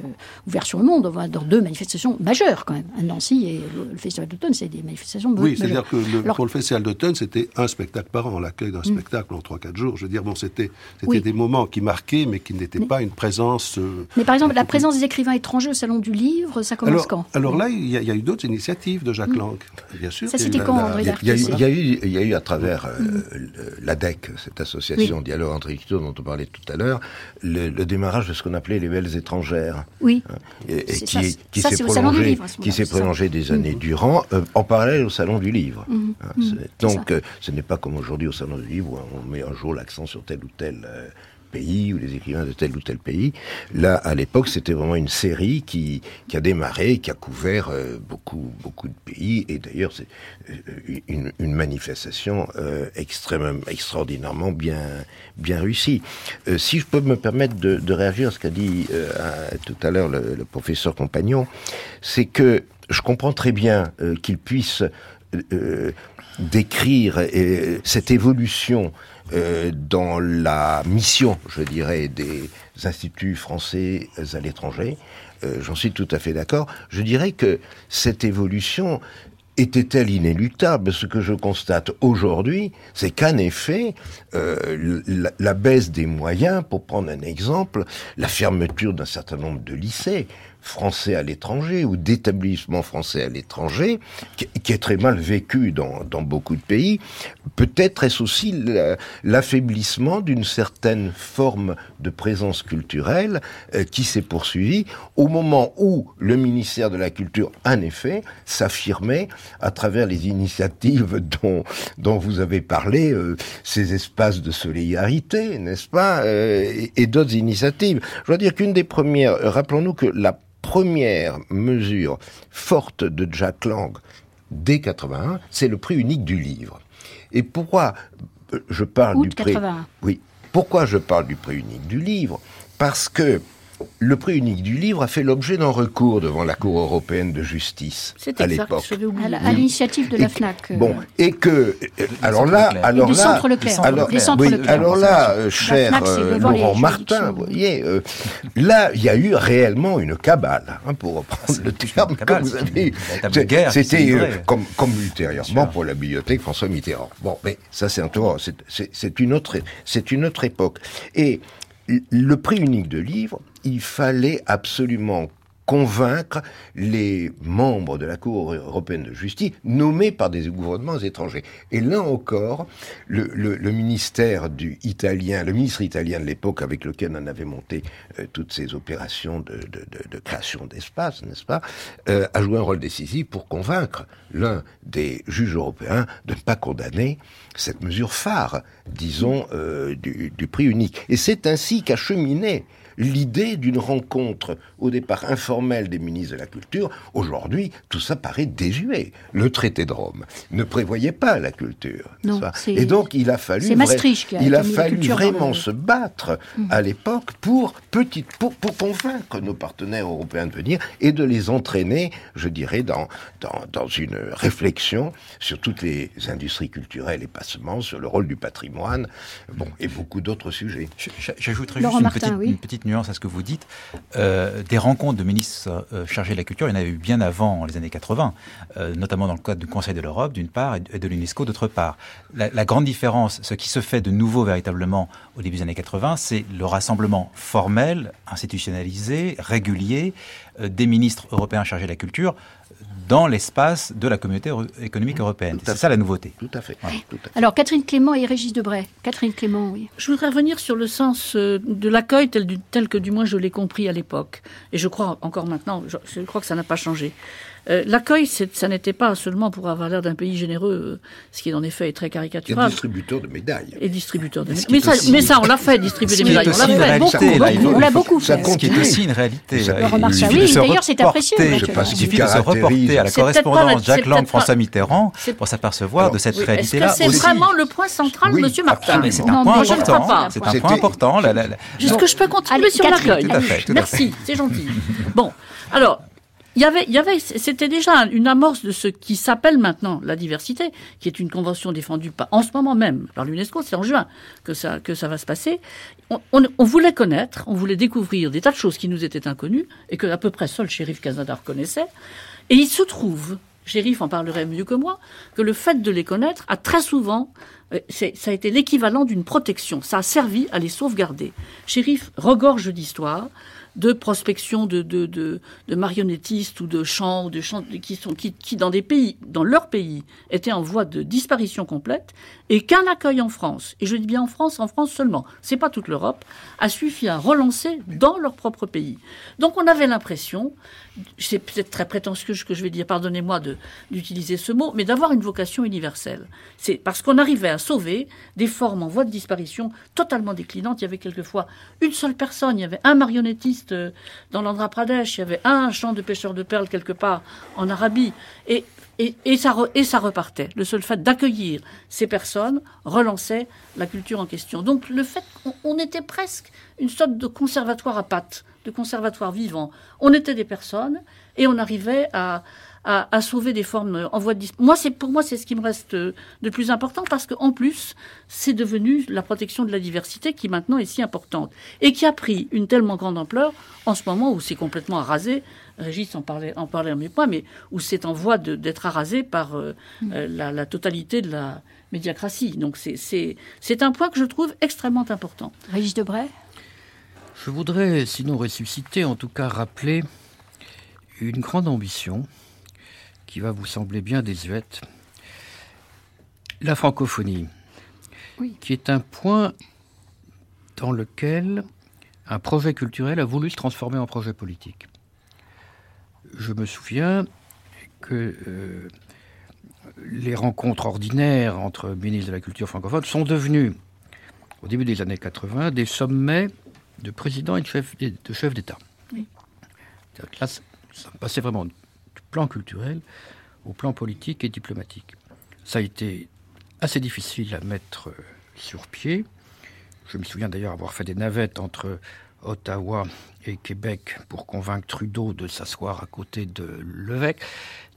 S1: ouvert sur le monde, on va dans deux manifestations majeures quand même. Nancy et le, festival d'automne, c'est des manifestations
S5: oui, c'est-à-dire que pour le Festival d'automne, c'était un spectacle par an, l'accueil d'un mm. spectacle en 3-4 jours. Je veux dire, bon, c'était des moments qui marquaient, mais qui n'étaient pas une présence. Euh,
S1: mais par exemple, la présence des écrivains étrangers au Salon du Livre, ça commence quand?
S5: Alors là, il y, a, eu d'autres initiatives de Jacques mm. Lang, bien sûr.
S1: Ça, c'était quand,
S3: André il y, a, eu, il y a eu à travers euh, mm. l'ADEC, cette association Dialogue entre écritures dont on parlait tout à l'heure, le, démarrage de ce qu'on appelait les belles étrangères.
S1: Oui.
S3: Hein, et, qui, qui s'est prolongé, qui s'est prolongé des années durant, en parallèle au Salon du Livre. Hein, donc, ce n'est pas comme aujourd'hui au Salon du Livre on met un jour l'accent sur tel ou tel euh, pays ou les écrivains de tel ou tel pays. Là, à l'époque, c'était vraiment une série qui, a démarré, qui a couvert euh, beaucoup, beaucoup de pays. Et d'ailleurs, c'est euh, une, manifestation extrêmement, extraordinairement bien, réussie. si je peux me permettre de, réagir à ce qu'a dit tout à l'heure le, professeur Compagnon, c'est que je comprends très bien qu'il puisse décrire euh, cette évolution euh, dans la mission, je dirais, des instituts français à l'étranger. Euh, j'en suis tout à fait d'accord. Je dirais que cette évolution était-elle inéluctable? Ce que je constate aujourd'hui, c'est qu'en effet, la, la, baisse des moyens, pour prendre un exemple, la fermeture d'un certain nombre de lycées, français à l'étranger ou d'établissements français à l'étranger, qui, est très mal vécu dans, dans beaucoup de pays, peut-être est-ce aussi l'affaiblissement d'une certaine forme de présence culturelle euh, qui s'est poursuivie au moment où le ministère de la Culture, en effet, s'affirmait à travers les initiatives dont, dont vous avez parlé, euh, ces espaces de solidarité, n'est-ce pas, euh, et, et d'autres initiatives. Je dois dire qu'une des premières, rappelons-nous que la première mesure forte de Jack Lang dès 81, c'est le prix unique du livre. Et pourquoi je parle du prix Oui. Pourquoi je parle du prix unique du livre? Parce que le prix unique du livre a fait l'objet d'un recours devant la Cour européenne de justice à l'époque.
S1: À l'initiative de la FNAC.
S3: Euh. Bon, et que alors là, alors là, alors, oui, alors là, cher euh, Laurent Martin, vous voyez, euh, là, il y a eu réellement une cabale, hein, pour reprendre le terme que vous avez. C'était comme, comme ultérieurement pour la bibliothèque François Mitterrand. Bon, mais ça c'est un c'est une autre, c'est une autre époque. Et le prix unique de livre, il fallait absolument convaincre les membres de la Cour européenne de justice nommés par des gouvernements étrangers. Et là encore, le, ministère du italien, le ministre italien de l'époque avec lequel on avait monté euh, toutes ces opérations de, création d'espace, n'est-ce pas, euh, a joué un rôle décisif pour convaincre l'un des juges européens de ne pas condamner cette mesure phare, disons, euh, du, du prix unique. Et c'est ainsi qu'a cheminé l'idée d'une rencontre au départ informelle des ministres de la Culture. Aujourd'hui, tout ça paraît désuet. Le traité de Rome ne prévoyait pas la culture. Et donc, il a fallu, il a fallu vraiment se battre mm. à l'époque pour, petite, pour, pour convaincre nos partenaires européens de venir et de les entraîner, je dirais, dans, dans, dans une réflexion sur toutes les industries culturelles et pas seulement sur le rôle du patrimoine, bon, et beaucoup d'autres sujets.
S2: J'ajouterais juste une, petite, une petite nuance à ce que vous dites. Euh, des rencontres de ministres euh, chargés de la culture, il y en avait eu bien avant les années 80, euh, notamment dans le cadre du Conseil de l'Europe d'une part et de l'UNESCO d'autre part. La, la, grande différence, ce qui se fait de nouveau véritablement au début des années 80, c'est le rassemblement formel, institutionnalisé, régulier des ministres européens chargés de la culture dans l'espace de la communauté économique européenne. C'est ça la nouveauté.
S3: Tout à, fait.
S1: Alors Catherine Clément et Régis Debray. Catherine Clément, oui.
S4: Je voudrais revenir sur le sens euh, de l'accueil tel, tel, que du moins je l'ai compris à l'époque. Et je crois encore maintenant, je crois que ça n'a pas changé. Euh, l'accueil, ça n'était pas seulement pour avoir l'air d'un pays généreux, euh, ce qui en effet est très caricatural.
S3: Et distributeur de médailles.
S4: Et distributeur de médailles. Mais, ça, mais ça, on l'a fait, distribuer des médailles. On l'a
S1: fait beaucoup, beaucoup, on l'a beaucoup fait.
S2: Ce qui est aussi une réalité.
S1: Oui, d'ailleurs, c'est apprécié.
S2: Il suffit de se reporter à la correspondance Jacques Lang, François Mitterrand pour s'apercevoir de cette réalité-là.
S4: C'est vraiment le point central, Monsieur Martin.
S2: C'est un point important. C'est un point important.
S4: Est-ce que je peux continuer sur l'accueil Merci, c'est gentil. Bon, alors, il y avait, il c'était déjà une amorce de ce qui s'appelle maintenant la diversité, qui est une convention défendue par, en ce moment même par l'UNESCO. C'est en juin que ça, va se passer. On, voulait connaître, on voulait découvrir des tas de choses qui nous étaient inconnues et que à peu près seul shérif Casada connaissait. Et il se trouve Shérif en parlerait mieux que moi, que le fait de les connaître a très souvent euh, ça a été l'équivalent d'une protection. Ça a servi à les sauvegarder. Shérif regorge d'histoires de prospection de, marionnettistes ou de chants, de chants qui, sont, qui, qui, dans des pays, dans leur pays, étaient en voie de disparition complète, et qu'un accueil en France, et je dis bien en France, en France seulement, c'est pas toute l'Europe, a suffi à relancer dans leur propre pays. Donc on avait l'impression, c'est peut-être très prétentieux ce que je vais dire, pardonnez-moi d'utiliser ce mot, mais d'avoir une vocation universelle. C'est parce qu'on arrivait à sauver des formes en voie de disparition totalement déclinantes. Il y avait quelquefois une seule personne, il y avait un marionnettiste euh, dans l'Andhra Pradesh, il y avait un champ de pêcheurs de perles quelque part en Arabie, et et, ça repartait. Le seul fait d'accueillir ces personnes relançait la culture en question. Donc le fait qu'on était presque une sorte de conservatoire à pattes, de conservatoire vivant. On était des personnes et on arrivait à, à, sauver des formes en voie de moi c'est pour moi c'est ce qui me reste de plus important parce qu'en plus c'est devenu la protection de la diversité qui maintenant est si importante et qui a pris une tellement grande ampleur en ce moment où c'est complètement arasé. Régis en parlait en parlait mes points mais où c'est en voie d'être arasé par euh, mm. euh, la, la, totalité de la médiacratie. Donc c'est c'est un point que je trouve extrêmement important.
S1: Régis Debray?
S6: Je voudrais sinon ressusciter en tout cas rappeler une grande ambition qui va vous sembler bien désuète. La francophonie, oui. qui est un point dans lequel un projet culturel a voulu se transformer en projet politique. Je me souviens que euh, les rencontres ordinaires entre ministres de la culture francophone sont devenues, au début des années 80, des sommets de présidents et de chefs d'État. Oui. Là, ça passait vraiment plan culturel au plan politique et diplomatique. Ça a été assez difficile à mettre euh, sur pied. Je me souviens d'ailleurs avoir fait des navettes entre Ottawa et Québec pour convaincre Trudeau de s'asseoir à côté de l'évêque.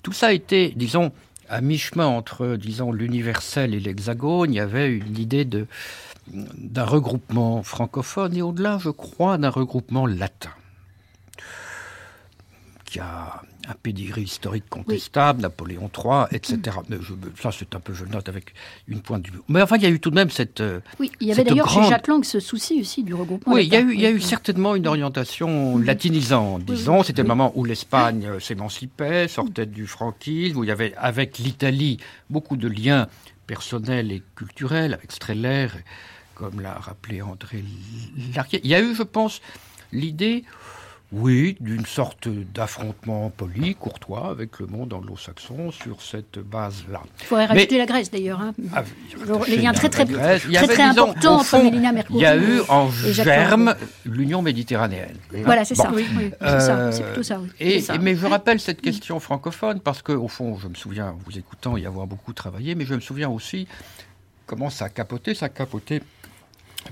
S6: Tout ça a été, disons, à mi-chemin entre, disons, l'universel et l'hexagone. Il y avait une idée d'un regroupement francophone et au-delà, je crois, d'un regroupement latin qui a un pédigree historique contestable, Napoléon III, etc. Mais je, ça, c'est un peu, je note avec une pointe vue. Mais enfin, il y a eu tout de même cette. Euh,
S1: oui, il y avait d'ailleurs chez Jacques Lang ce souci aussi du regroupement.
S6: Oui, il y, a eu, il y a eu certainement une orientation latinisante, disons. C'était le moment où l'Espagne euh, s'émancipait, sortait du franquisme, où il y avait avec l'Italie beaucoup de liens personnels et culturels, avec Streller, comme l'a rappelé André Larquier. Il y a eu, je pense, l'idée oui, d'une sorte d'affrontement poli, courtois, avec le monde anglo-saxon sur cette base-là.
S1: Il faudrait rajouter la Grèce d'ailleurs. Hein. Ah, les liens très très, très, très, importants entre Mélina Mercouri.
S6: Il y a eu en germe l'Union méditerranéenne.
S1: Voilà, c'est ça, oui, euh, c'est plutôt ça. Oui.
S6: Et, mais je rappelle cette question francophone parce qu'au fond, je me souviens, vous écoutant y avoir beaucoup travaillé, mais je me souviens aussi comment ça a capoté. Ça a capoté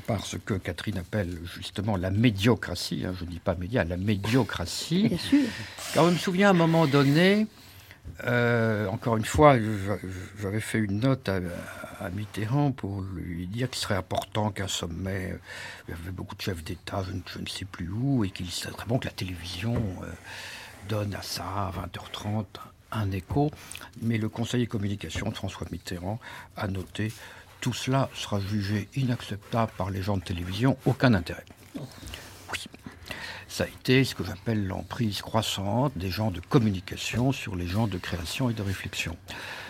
S6: par ce que Catherine appelle justement la médiocratie, hein, je ne dis pas média, la médiocratie.
S1: Bien sûr.
S6: Car je me souviens à un moment donné, euh, encore une fois, j'avais fait une note à, Mitterrand pour lui dire qu'il serait important qu'un sommet, il y avait beaucoup de chefs d'État, je, ne sais plus où, et qu'il serait très bon que la télévision euh, donne à ça, à 20h30, un écho. Mais le conseiller communication de François Mitterrand a noté tout cela sera jugé inacceptable par les gens de télévision, aucun intérêt. Oui. Ça a été ce que j'appelle l'emprise croissante des gens de communication sur les gens de création et de réflexion.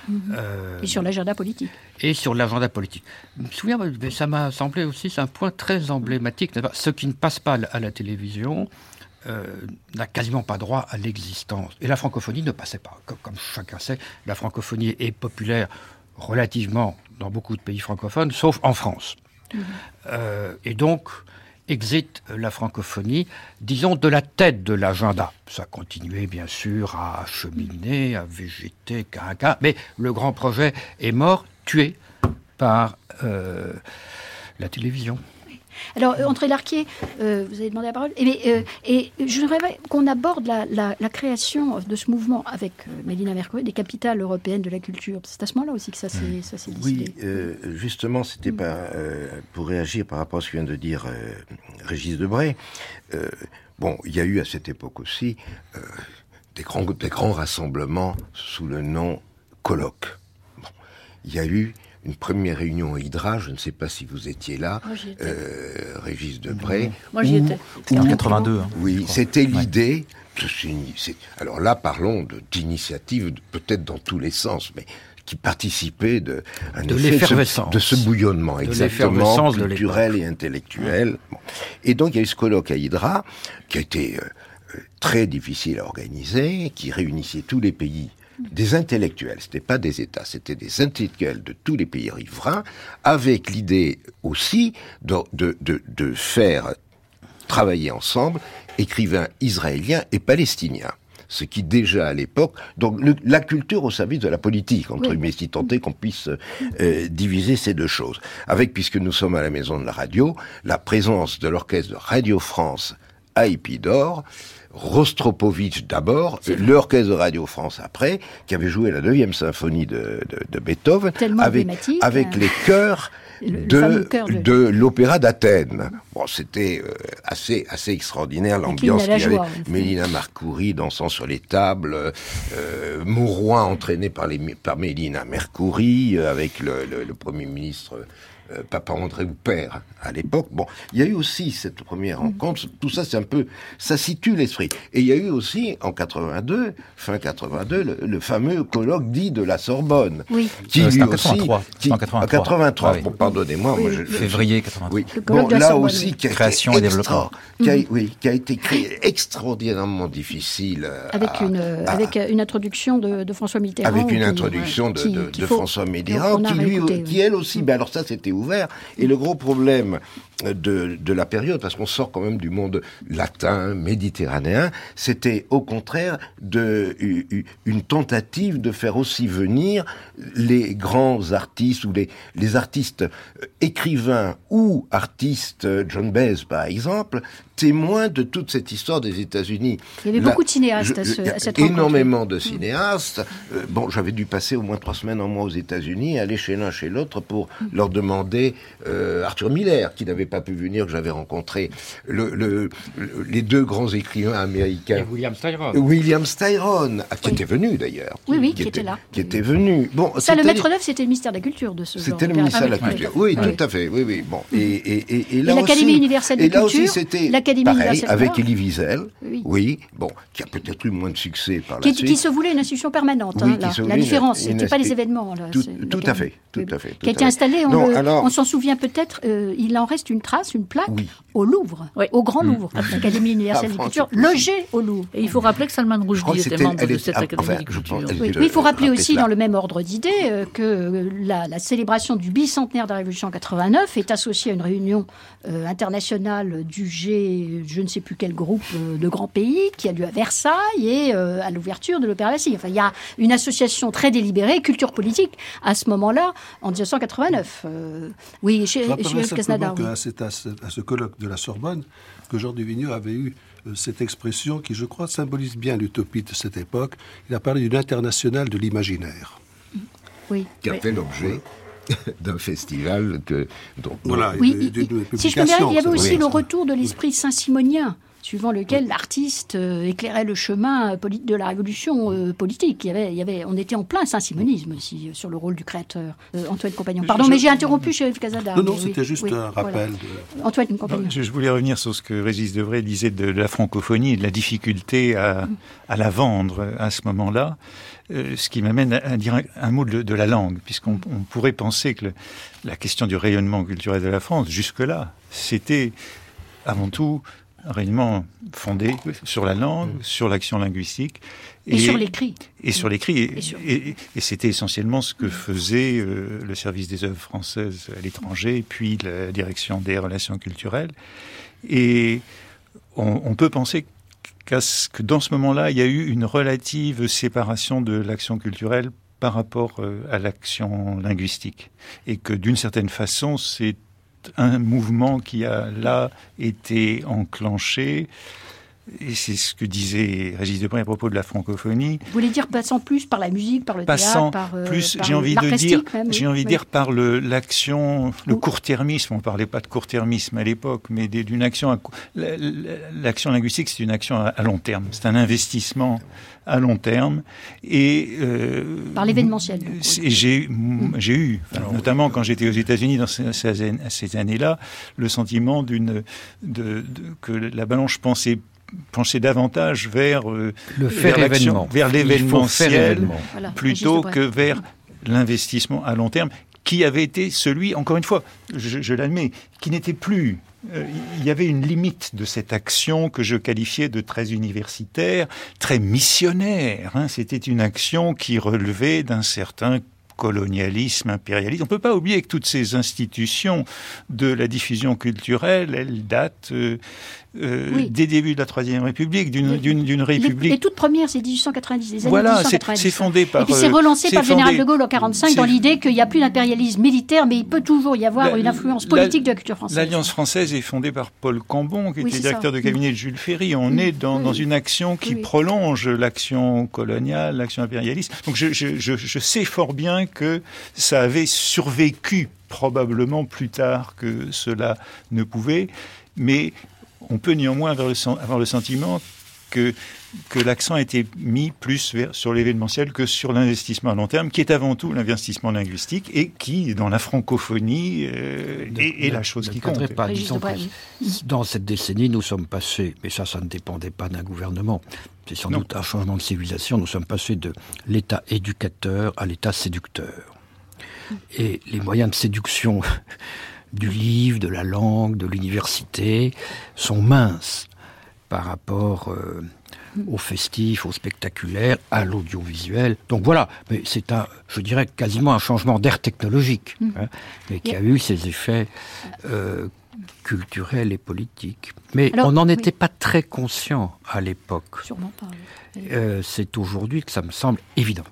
S1: Mhm. Euh, et sur l'agenda politique.
S6: Et sur l'agenda politique. Je me souviens, ça m'a semblé aussi, c'est un point très emblématique. Ce qui ne passe pas à la télévision, euh, n'a quasiment pas droit à l'existence. Et la francophonie ne passait pas. comme, chacun sait, la francophonie est populaire relativement dans beaucoup de pays francophones, sauf en France. Mhm. Euh, et donc, exit la francophonie, disons, de la tête de l'agenda. Ça continuait bien sûr à cheminer, à végéter, qu'un mais le grand projet est mort, tué par euh, la télévision.
S1: Alors, euh, André Larquier, euh, vous avez demandé la parole. Et, euh, et je voudrais qu'on aborde la, création de ce mouvement avec Mélina Mercouri, des capitales européennes de la culture. C'est à ce moment-là aussi que ça s'est
S3: décidé. Oui, justement, c'était pour réagir par rapport à ce que vient de dire Régis Debray. bon, il y a eu à cette époque aussi des grands, des grands rassemblements sous le nom colloque. Il y a eu une première réunion à Hydra, je ne sais pas si vous étiez là, euh, Régis Debray.
S4: Moi j'y étais.
S2: C'était en 82. Hein,
S3: oui, c'était l'idée. Alors là, parlons d'initiatives peut-être dans tous les sens, mais qui participait de,
S6: de l'effervescence.
S3: De, ce bouillonnement, exactement, culturel et intellectuel. Et donc, il y a eu ce colloque à Hydra, qui a été euh, très difficile à organiser, qui réunissait tous les pays des intellectuels, c'était pas des États, c'était des intellectuels de tous les pays riverains, avec l'idée aussi de, de, de, de faire travailler ensemble écrivains israéliens et palestiniens ce qui déjà à l'époque, donc la culture au service de la politique, entre guillemets, si tant est qu'on puisse euh, diviser ces deux choses. Avec, puisque nous sommes à la maison de la radio, la présence de l'orchestre de Radio France à Épidore, Rostropovitch d'abord, l'orchestre de Radio France après, qui avait joué la neuvième symphonie de, de, de Beethoven, avec, avec euh, les chœurs de, de... l'opéra d'Athènes. Bon, c'était euh, assez assez extraordinaire l'ambiance qu'il y avait. Mélina Marcouri dansant sur les tables, euh, Mourouin entraîné par, les, par Mélina Mercouri, euh, avec le, le, le Premier ministre euh, Papa André ou Père à l'époque. Bon, il y a eu aussi cette première mm. rencontre. Tout ça, c'est un peu, ça situe l'esprit. Et il y a eu aussi en 82, fin 82, le, fameux colloque dit de la Sorbonne,
S1: oui.
S2: qui lui aussi, 83.
S3: Qui, en 83. bon, pardonnez-moi, moi, je,
S2: février 83.
S3: Oui. Bon, là aussi, qui a création été et développement, qui a, mm. oui, qui a été créé extraordinairement difficile.
S1: Euh, avec une, euh, avec une introduction de, de, François Mitterrand.
S3: Avec une introduction de, de, de François Mitterrand, qui lui, qui elle aussi, ben alors ça, c'était Et le gros problème de, la période, parce qu'on sort quand même du monde latin, méditerranéen, c'était au contraire une tentative de faire aussi venir les grands artistes ou les, artistes euh, écrivains ou artistes, John Baez par exemple, témoins de toute cette histoire des États-Unis.
S1: Il y avait beaucoup de cinéastes à, ce, à cette
S3: Énormément de cinéastes. Euh, bon, j'avais dû passer au moins trois semaines en mois aux États-Unis, aller chez l'un chez l'autre pour leur demander euh, Arthur Miller, qui n'avait pas pu venir, que j'avais rencontré, le, le, les deux grands écrivains américains. Et
S6: William Styron.
S3: William Styron, ah, qui était venu d'ailleurs.
S1: Oui, oui, qui, était, là.
S3: Qui était venu.
S1: Bon, ça, le maître d'œuvre, c'était le ministère de la Culture de ce
S3: genre. C'était le ministère de la Culture. Oui, tout à fait. Oui, oui. Bon. Et, et,
S1: et, et l'Académie universelle de
S3: et
S1: là
S3: Pareil, avec Elie Wiesel. Oui. Bon, qui a peut-être eu moins de succès par la
S1: qui,
S3: suite.
S1: Qui se voulait une institution permanente. Hein, la, différence, c'était pas les événements. Là,
S3: tout, à fait. Tout à fait.
S1: Qui a été installé, on s'en souvient peut-être, euh, il en reste une trace, une plaque au Louvre, au Grand Louvre, mmh. l'Académie universelle ah, de culture, logée au Louvre.
S4: Et il faut rappeler que Salman Rushdie était, membre de cette Académie de culture.
S1: Oui, il faut rappeler aussi, dans le même ordre d'idées, euh, que la, célébration du bicentenaire de la Révolution 89 est associée à une réunion euh, internationale du G, je ne sais plus quel groupe euh, de grands pays, qui a lieu à Versailles et à l'ouverture de l'Opéra Bastille. Enfin, il y a une association très délibérée, culture politique, à ce moment-là, en 1989. oui, chez, chez Casnada.
S5: C'est à, à ce colloque de la Sorbonne que Jean Duvigneau avait eu euh, cette expression qui, je crois, symbolise bien l'utopie de cette époque. Il a parlé d'une internationale de l'imaginaire.
S1: Oui.
S3: Qui a fait l'objet d'un festival que,
S1: dont, voilà, oui, si je peux dire, il y avait aussi le retour de l'esprit saint-simonien suivant lequel l'artiste euh, éclairait le chemin de la révolution euh, politique. Il y, avait, il y avait, on était en plein saint-simonisme aussi euh, sur le rôle du créateur. Antoine Compagnon. Pardon, mais j'ai interrompu chez Casada.
S5: Non, non, c'était juste un rappel.
S1: Antoine Compagnon.
S7: je, voulais revenir sur ce que Régis Devray disait de la francophonie et de la difficulté à, à la vendre à ce moment-là. Ce qui m'amène à, dire un, mot de, la langue, puisqu'on pourrait penser que la question du rayonnement culturel de la France, jusque-là, c'était avant tout réellement fondé sur la langue, mm. sur l'action linguistique.
S1: Et, sur l'écrit.
S7: Et sur l'écrit. Et, c'était essentiellement ce que faisait euh, le service des œuvres françaises à l'étranger, puis la direction des relations culturelles. Et on, peut penser que dans ce moment-là, il y a eu une relative séparation de l'action culturelle par rapport euh, à l'action linguistique? Et que d'une certaine façon, c'est un mouvement qui a là été enclenché et c'est ce que disait Régis Debray à propos de la francophonie.
S1: Vous voulez dire passant plus par la musique, par le
S7: passant
S1: théâtre, par euh,
S7: plus,
S1: par
S7: j'ai envie de dire,
S1: même,
S7: j'ai envie de dire par le l'action, le court-termisme. On parlait pas de court-termisme à l'époque, mais d'une action. L'action linguistique, c'est une action à, long terme. C'est un investissement à long terme et euh,
S1: Par l'événementiel, donc,
S7: c'est- J'ai j'ai eu, enfin, notamment quand j'étais aux États-Unis dans ces, ces- ces années-là, le sentiment d'une de, de- que la balance pensait penchait davantage vers euh,
S6: Le faire événement.
S7: vers l'événementiel.
S1: Voilà,
S7: plutôt que vers l'investissement à long terme qui avait été celui, encore une fois, je, je l'admets, qui n'était plus. euh, il y avait une limite de cette action que je qualifiais de très universitaire, très missionnaire. hein. C'était une action qui relevait d'un certain colonialisme, impérialisme. On ne peut pas oublier que toutes ces institutions de la diffusion culturelle, elles datent euh, euh,
S1: Oui.
S7: des débuts de la Troisième République, d'une
S1: Les,
S7: République
S1: les toutes premières, c'est 1890, les années
S7: voilà, c'est
S1: 1890.
S7: c'est fondé par.
S1: Et puis c'est
S7: euh,
S1: relancé par le général de Gaulle en 45 dans l'idée qu'il n'y a plus d'impérialisme militaire, mais il peut toujours y avoir
S7: La-
S1: une influence
S7: la-
S1: politique de la culture française.
S7: L'Alliance française est fondée par Paul Cambon, qui
S1: Oui,
S7: était directeur
S1: ça.
S7: de cabinet de Jules Ferry. On est dans, une action qui prolonge l'action coloniale, l'action impérialiste. Donc je, je- je- je sais fort bien que ça avait survécu probablement plus tard que cela ne pouvait, mais on peut néanmoins avoir le, sen- avoir le sentiment que, que l'accent a été mis plus vers, sur l'événementiel que sur l'investissement à long terme, qui est avant tout l'investissement linguistique et qui, dans la francophonie, euh, est, est la chose
S6: ne
S7: qui compte.
S6: pas. Disons que dans cette décennie, nous sommes passés, mais ça, ça ne dépendait pas d'un gouvernement. C'est sans
S7: Non.
S6: doute un changement de civilisation. Nous sommes passés de l'état éducateur à l'état séducteur. Et les moyens de séduction du livre, de la langue, de l'université sont minces par rapport euh, au festif, au spectaculaire, à l'audiovisuel. Donc voilà, mais c'est un, je dirais, quasiment un changement d'air technologique, hein, mais qui a eu ses effets euh, culturels et politiques. Mais
S1: Alors,
S6: on n'en
S1: oui.
S6: était pas très conscient à l'époque.
S1: Sûrement pas. oui.
S6: Euh, c'est aujourd'hui que ça me semble évident.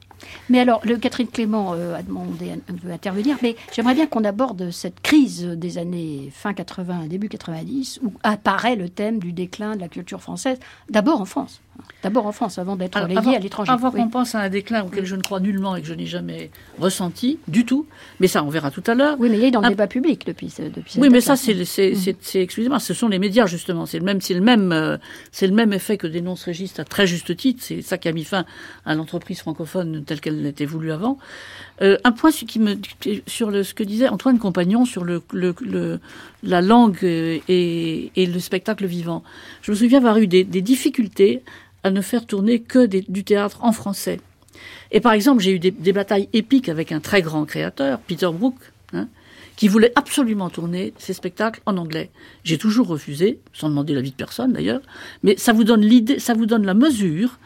S1: Mais alors, le Catherine Clément euh, a demandé de intervenir, mais j'aimerais bien qu'on aborde cette crise des années fin 80, début 90, où apparaît le thème du déclin de la culture française, d'abord en France. D'abord en France, avant d'être relayé à l'étranger.
S4: Avant
S1: Oui.
S4: qu'on pense à un déclin auquel je ne crois nullement et que je n'ai jamais ressenti du tout, mais ça on verra tout à l'heure.
S1: Oui, mais il est dans le débat public depuis, ce- depuis
S4: Oui, mais ça, c'est, c'est- excusez-moi, ce sont les médias justement. C'est le même, c'est le même, euh, c'est le même effet que dénonce Régis à très juste titre. C'est ça qui a mis fin à l'entreprise francophone telle qu'elle était voulue avant. Euh, un point sur, qui me, sur le, ce que disait Antoine Compagnon sur le, le, le- la langue euh, et, et le spectacle vivant. Je me souviens avoir eu des, des difficultés à ne faire tourner que du théâtre en français. Et par exemple, j'ai eu des, batailles épiques avec un très grand créateur, Peter Brook, hein, qui voulait absolument tourner ses spectacles en anglais. J'ai toujours refusé, sans demander l'avis de personne d'ailleurs, mais ça vous donne l'idée, ça vous donne la mesure.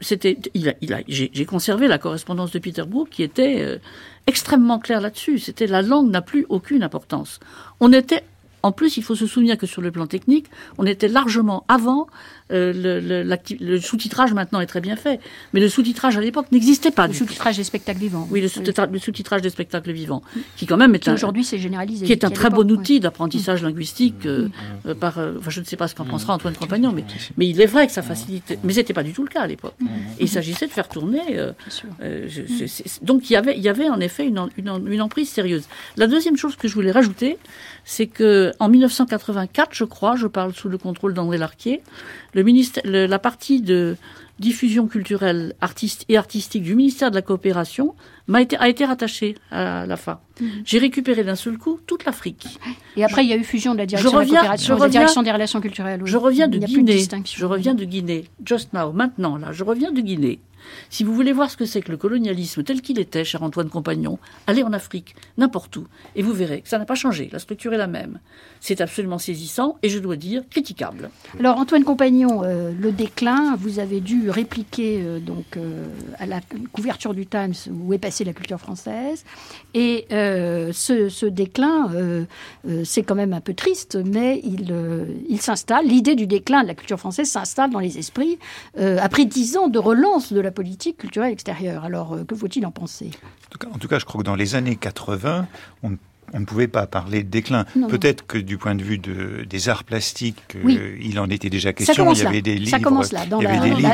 S4: C'était, il a, j'ai conservé la correspondance de Peter Brook qui était euh, extrêmement claire là-dessus. C'était la langue n'a plus aucune importance. On était en plus, il faut se souvenir que sur le plan technique, on était largement avant. Euh, le, le- l'acti- le sous-titrage maintenant est très bien fait, mais le sous-titrage à l'époque n'existait pas.
S1: Le
S4: du tout.
S1: sous-titrage des spectacles vivants.
S4: Oui, le sous-titrage, des spectacles vivants, qui quand même est
S1: Qui
S4: un,
S1: aujourd'hui c'est généralisé.
S4: qui est un très bon outil d'apprentissage linguistique euh, euh, par. euh, enfin, je ne sais pas ce qu'en pensera Antoine Compagnon, mais, mais il est vrai que ça facilite. Mais c'était pas du tout le cas à l'époque. Et il s'agissait de faire tourner. euh, euh, donc il y avait, il y avait en effet une emprise sérieuse. La deuxième chose que je voulais rajouter, c'est que en 1984, je crois, je parle sous le contrôle d'André Larquier, le ministère, le- la partie de diffusion culturelle artiste et artistique du ministère de la coopération m'a été, a été rattachée à la fin. J'ai récupéré d'un seul coup toute l'Afrique.
S1: Et après, il y a eu fusion de la direction
S4: Je reviens-
S1: de la coopération de la direction des relations culturelles. oui.
S4: Je reviens de Guinée. Je reviens de Guinée. Just now, maintenant, là, je reviens de Guinée. Si vous voulez voir ce que c'est que le colonialisme tel qu'il était, cher Antoine Compagnon, allez en Afrique, n'importe où, et vous verrez que ça n'a pas changé. La structure est la même. C'est absolument saisissant et je dois dire critiquable.
S1: Alors Antoine Compagnon, euh, le déclin, vous avez dû répliquer euh, donc euh, à la couverture du Times où est passée la culture française. Et euh, ce, ce déclin, euh, c'est quand même un peu triste, mais il, il s'installe. L'idée du déclin de la culture française s'installe dans les esprits après dix ans de relance de la politique culturelle extérieure. Alors euh, que faut-il en penser?
S7: En tout, cas, en tout cas, je crois que dans les années 80, on ne on ne pouvait pas parler de déclin. Peut-être que du point de vue de, des arts plastiques, euh, il en était déjà question.
S1: il y avait des livres. Ça commence là, dans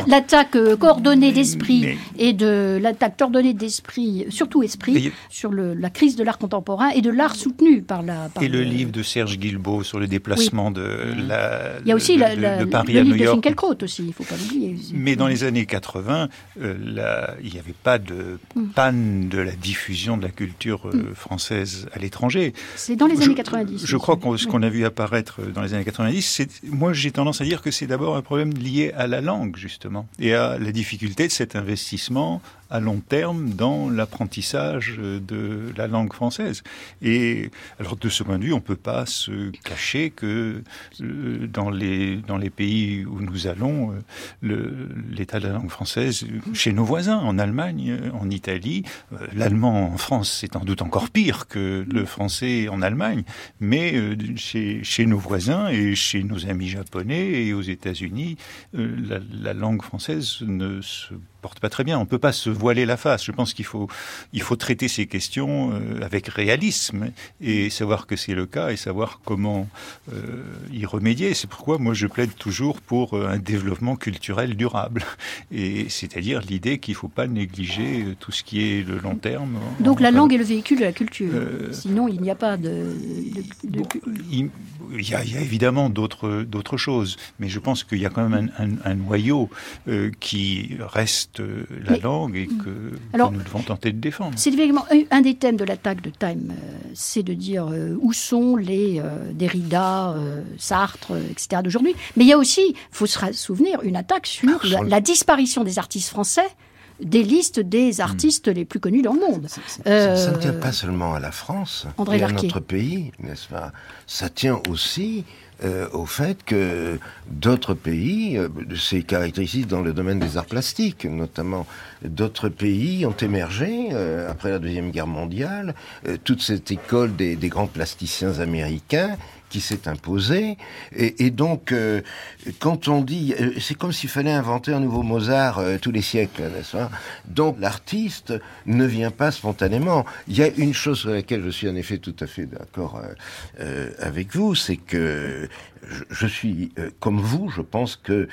S1: l'attaque euh, coordonnée d'esprit et de l'attaque coordonnée d'esprit, surtout esprit, sur le, la crise de l'art contemporain et de l'art soutenu par la.
S7: et le, livre de Serge Guilbeault sur le déplacement de la.
S1: Il y a aussi le Paris à New York. de aussi, il ne faut pas l'oublier.
S7: Mais dans les années 80, euh, il n'y avait pas de hmm. panne de la diffusion de la culture hmm. française à l'étranger
S1: c'est dans les années 90.
S7: Je crois que ce qu'on a vu apparaître dans les années 90, moi j'ai tendance à dire que c'est d'abord un problème lié à la langue justement et à la difficulté de cet investissement à long terme dans l'apprentissage de la langue française. Et alors de ce point de vue, on ne peut pas se cacher que euh, dans les, dans les pays où nous allons, euh, l'état de la langue française, chez nos voisins, en Allemagne, en Italie, euh, l'allemand en France, c'est sans doute encore pire que le français en Allemagne, mais chez, chez nos voisins et chez nos amis japonais et aux États-Unis, la langue française ne se porte pas très bien. On ne peut pas se voiler la face. Je pense qu'il faut, il faut traiter ces questions euh, avec réalisme et savoir que c'est le cas et savoir comment euh, y remédier. C'est pourquoi moi je plaide toujours pour euh, un développement culturel durable. Et c'est-à-dire l'idée qu'il ne faut pas négliger tout ce qui est le long terme.
S1: Donc la langue est le véhicule de la culture. Sinon, il n'y a pas de.
S7: il, y a, évidemment d'autres d'autres choses, mais je pense qu'il y a quand même un, un noyau qui reste la langue et que, nous devons tenter de défendre.
S1: C'est évidemment un des thèmes de l'attaque de Time, euh, c'est de dire euh, où sont les euh, Derrida, Sartre, etc. d'aujourd'hui. Mais il y a aussi, il faut se souvenir, une attaque sur la, disparition des artistes français des listes des artistes les plus connus dans le monde.
S3: Ça, ne tient pas seulement à la France André et à notre pays, n'est-ce pas? Ça tient aussi euh, au fait que d'autres pays, euh, c'est caractéristique dans le domaine des arts plastiques notamment, d'autres pays ont émergé euh, après la Deuxième Guerre mondiale, toute cette école des grands plasticiens américains qui s'est imposé. Et, donc, euh, quand on dit, euh, c'est comme s'il fallait inventer un nouveau Mozart euh, tous les siècles, n'est-ce pas? Donc, l'artiste ne vient pas spontanément. Il y a une chose sur laquelle je suis en effet tout à fait d'accord avec vous, c'est que je, suis comme vous, je pense que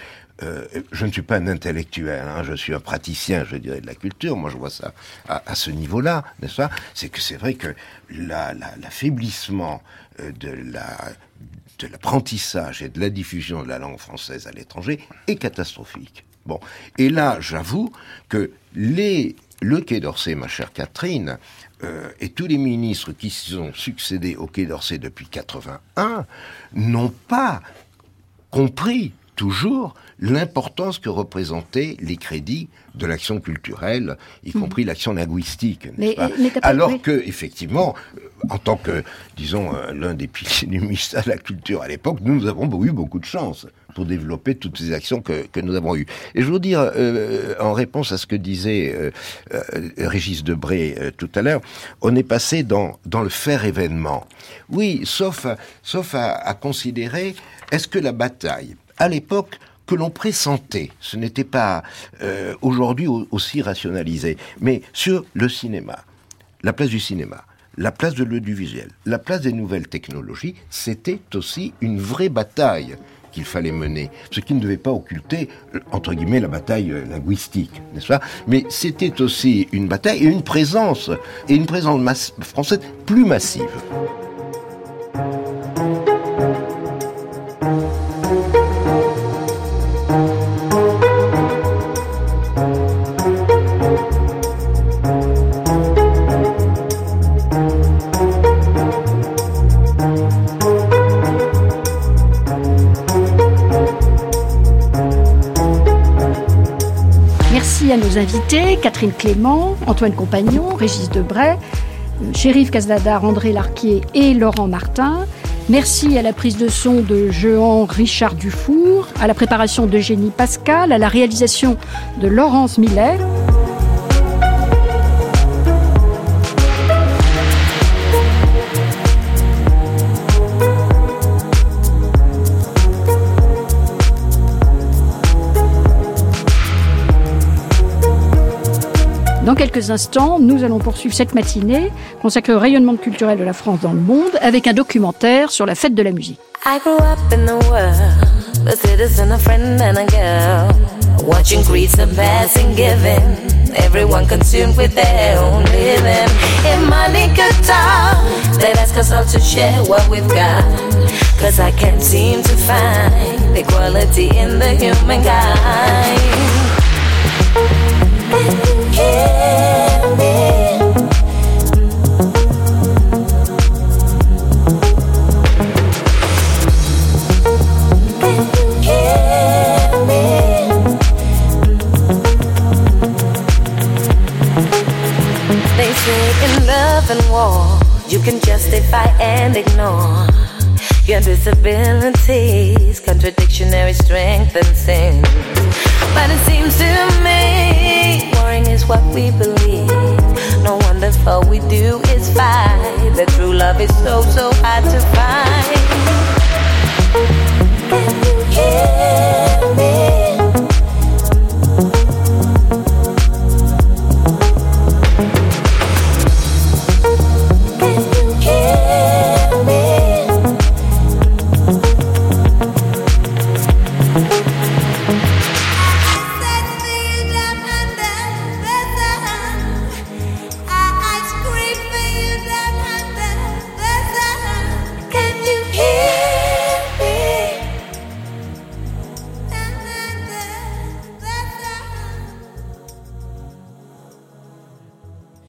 S3: je ne suis pas un intellectuel, hein, je suis un praticien, je dirais, de la culture. Moi, je vois ça à, ce niveau-là, n'est-ce pas? C'est que c'est vrai que l'affaiblissement de la de l'apprentissage et de la diffusion de la langue française à l'étranger est catastrophique. Bon, et là, j'avoue que les le Quai d'Orsay, ma chère Catherine, euh, et tous les ministres qui se sont succédés au Quai d'Orsay depuis 81 n'ont pas compris toujours l'importance que représentaient les crédits de l'action culturelle, y hmm. compris l'action linguistique. Alors que, effectivement, euh, en tant que, disons, euh, l'un des piliers du ministère de la Culture à l'époque, nous, avons eu beaucoup de chance pour développer toutes ces actions que, nous avons eues. Et je veux dire, euh, en réponse à ce que disait Régis Debré tout à l'heure, on est passé dans, dans le faire événement. Oui, sauf, sauf à, à considérer, est-ce que la bataille, à l'époque, que l'on pressentait. Ce n'était pas euh, aujourd'hui aussi rationalisé. Mais sur le cinéma, la place du cinéma, la place de l'audiovisuel, la place des nouvelles technologies, c'était aussi une vraie bataille qu'il fallait mener, ce qui ne devait pas occulter, euh, entre guillemets, la bataille euh, linguistique, n'est-ce pas? Mais c'était aussi une bataille et une présence, et une présence française plus massive.
S1: À nos invités, Catherine Clément, Antoine Compagnon, Régis Debray, Chérif Casnadar, André Larquier et Laurent Martin. Merci à la prise de son de Jean Richard Dufour, à la préparation d'Eugénie Pascal, à la réalisation de Laurence Millet.
S8: Quelques instants, nous allons poursuivre cette matinée consacrée au rayonnement culturel de la France dans le monde avec un documentaire sur la fête de la musique. Your disabilities, contradictionary strength and sin. But it seems to me, warring is what we believe. No wonder all we do is fight. The true love is so, so hard to find. Can you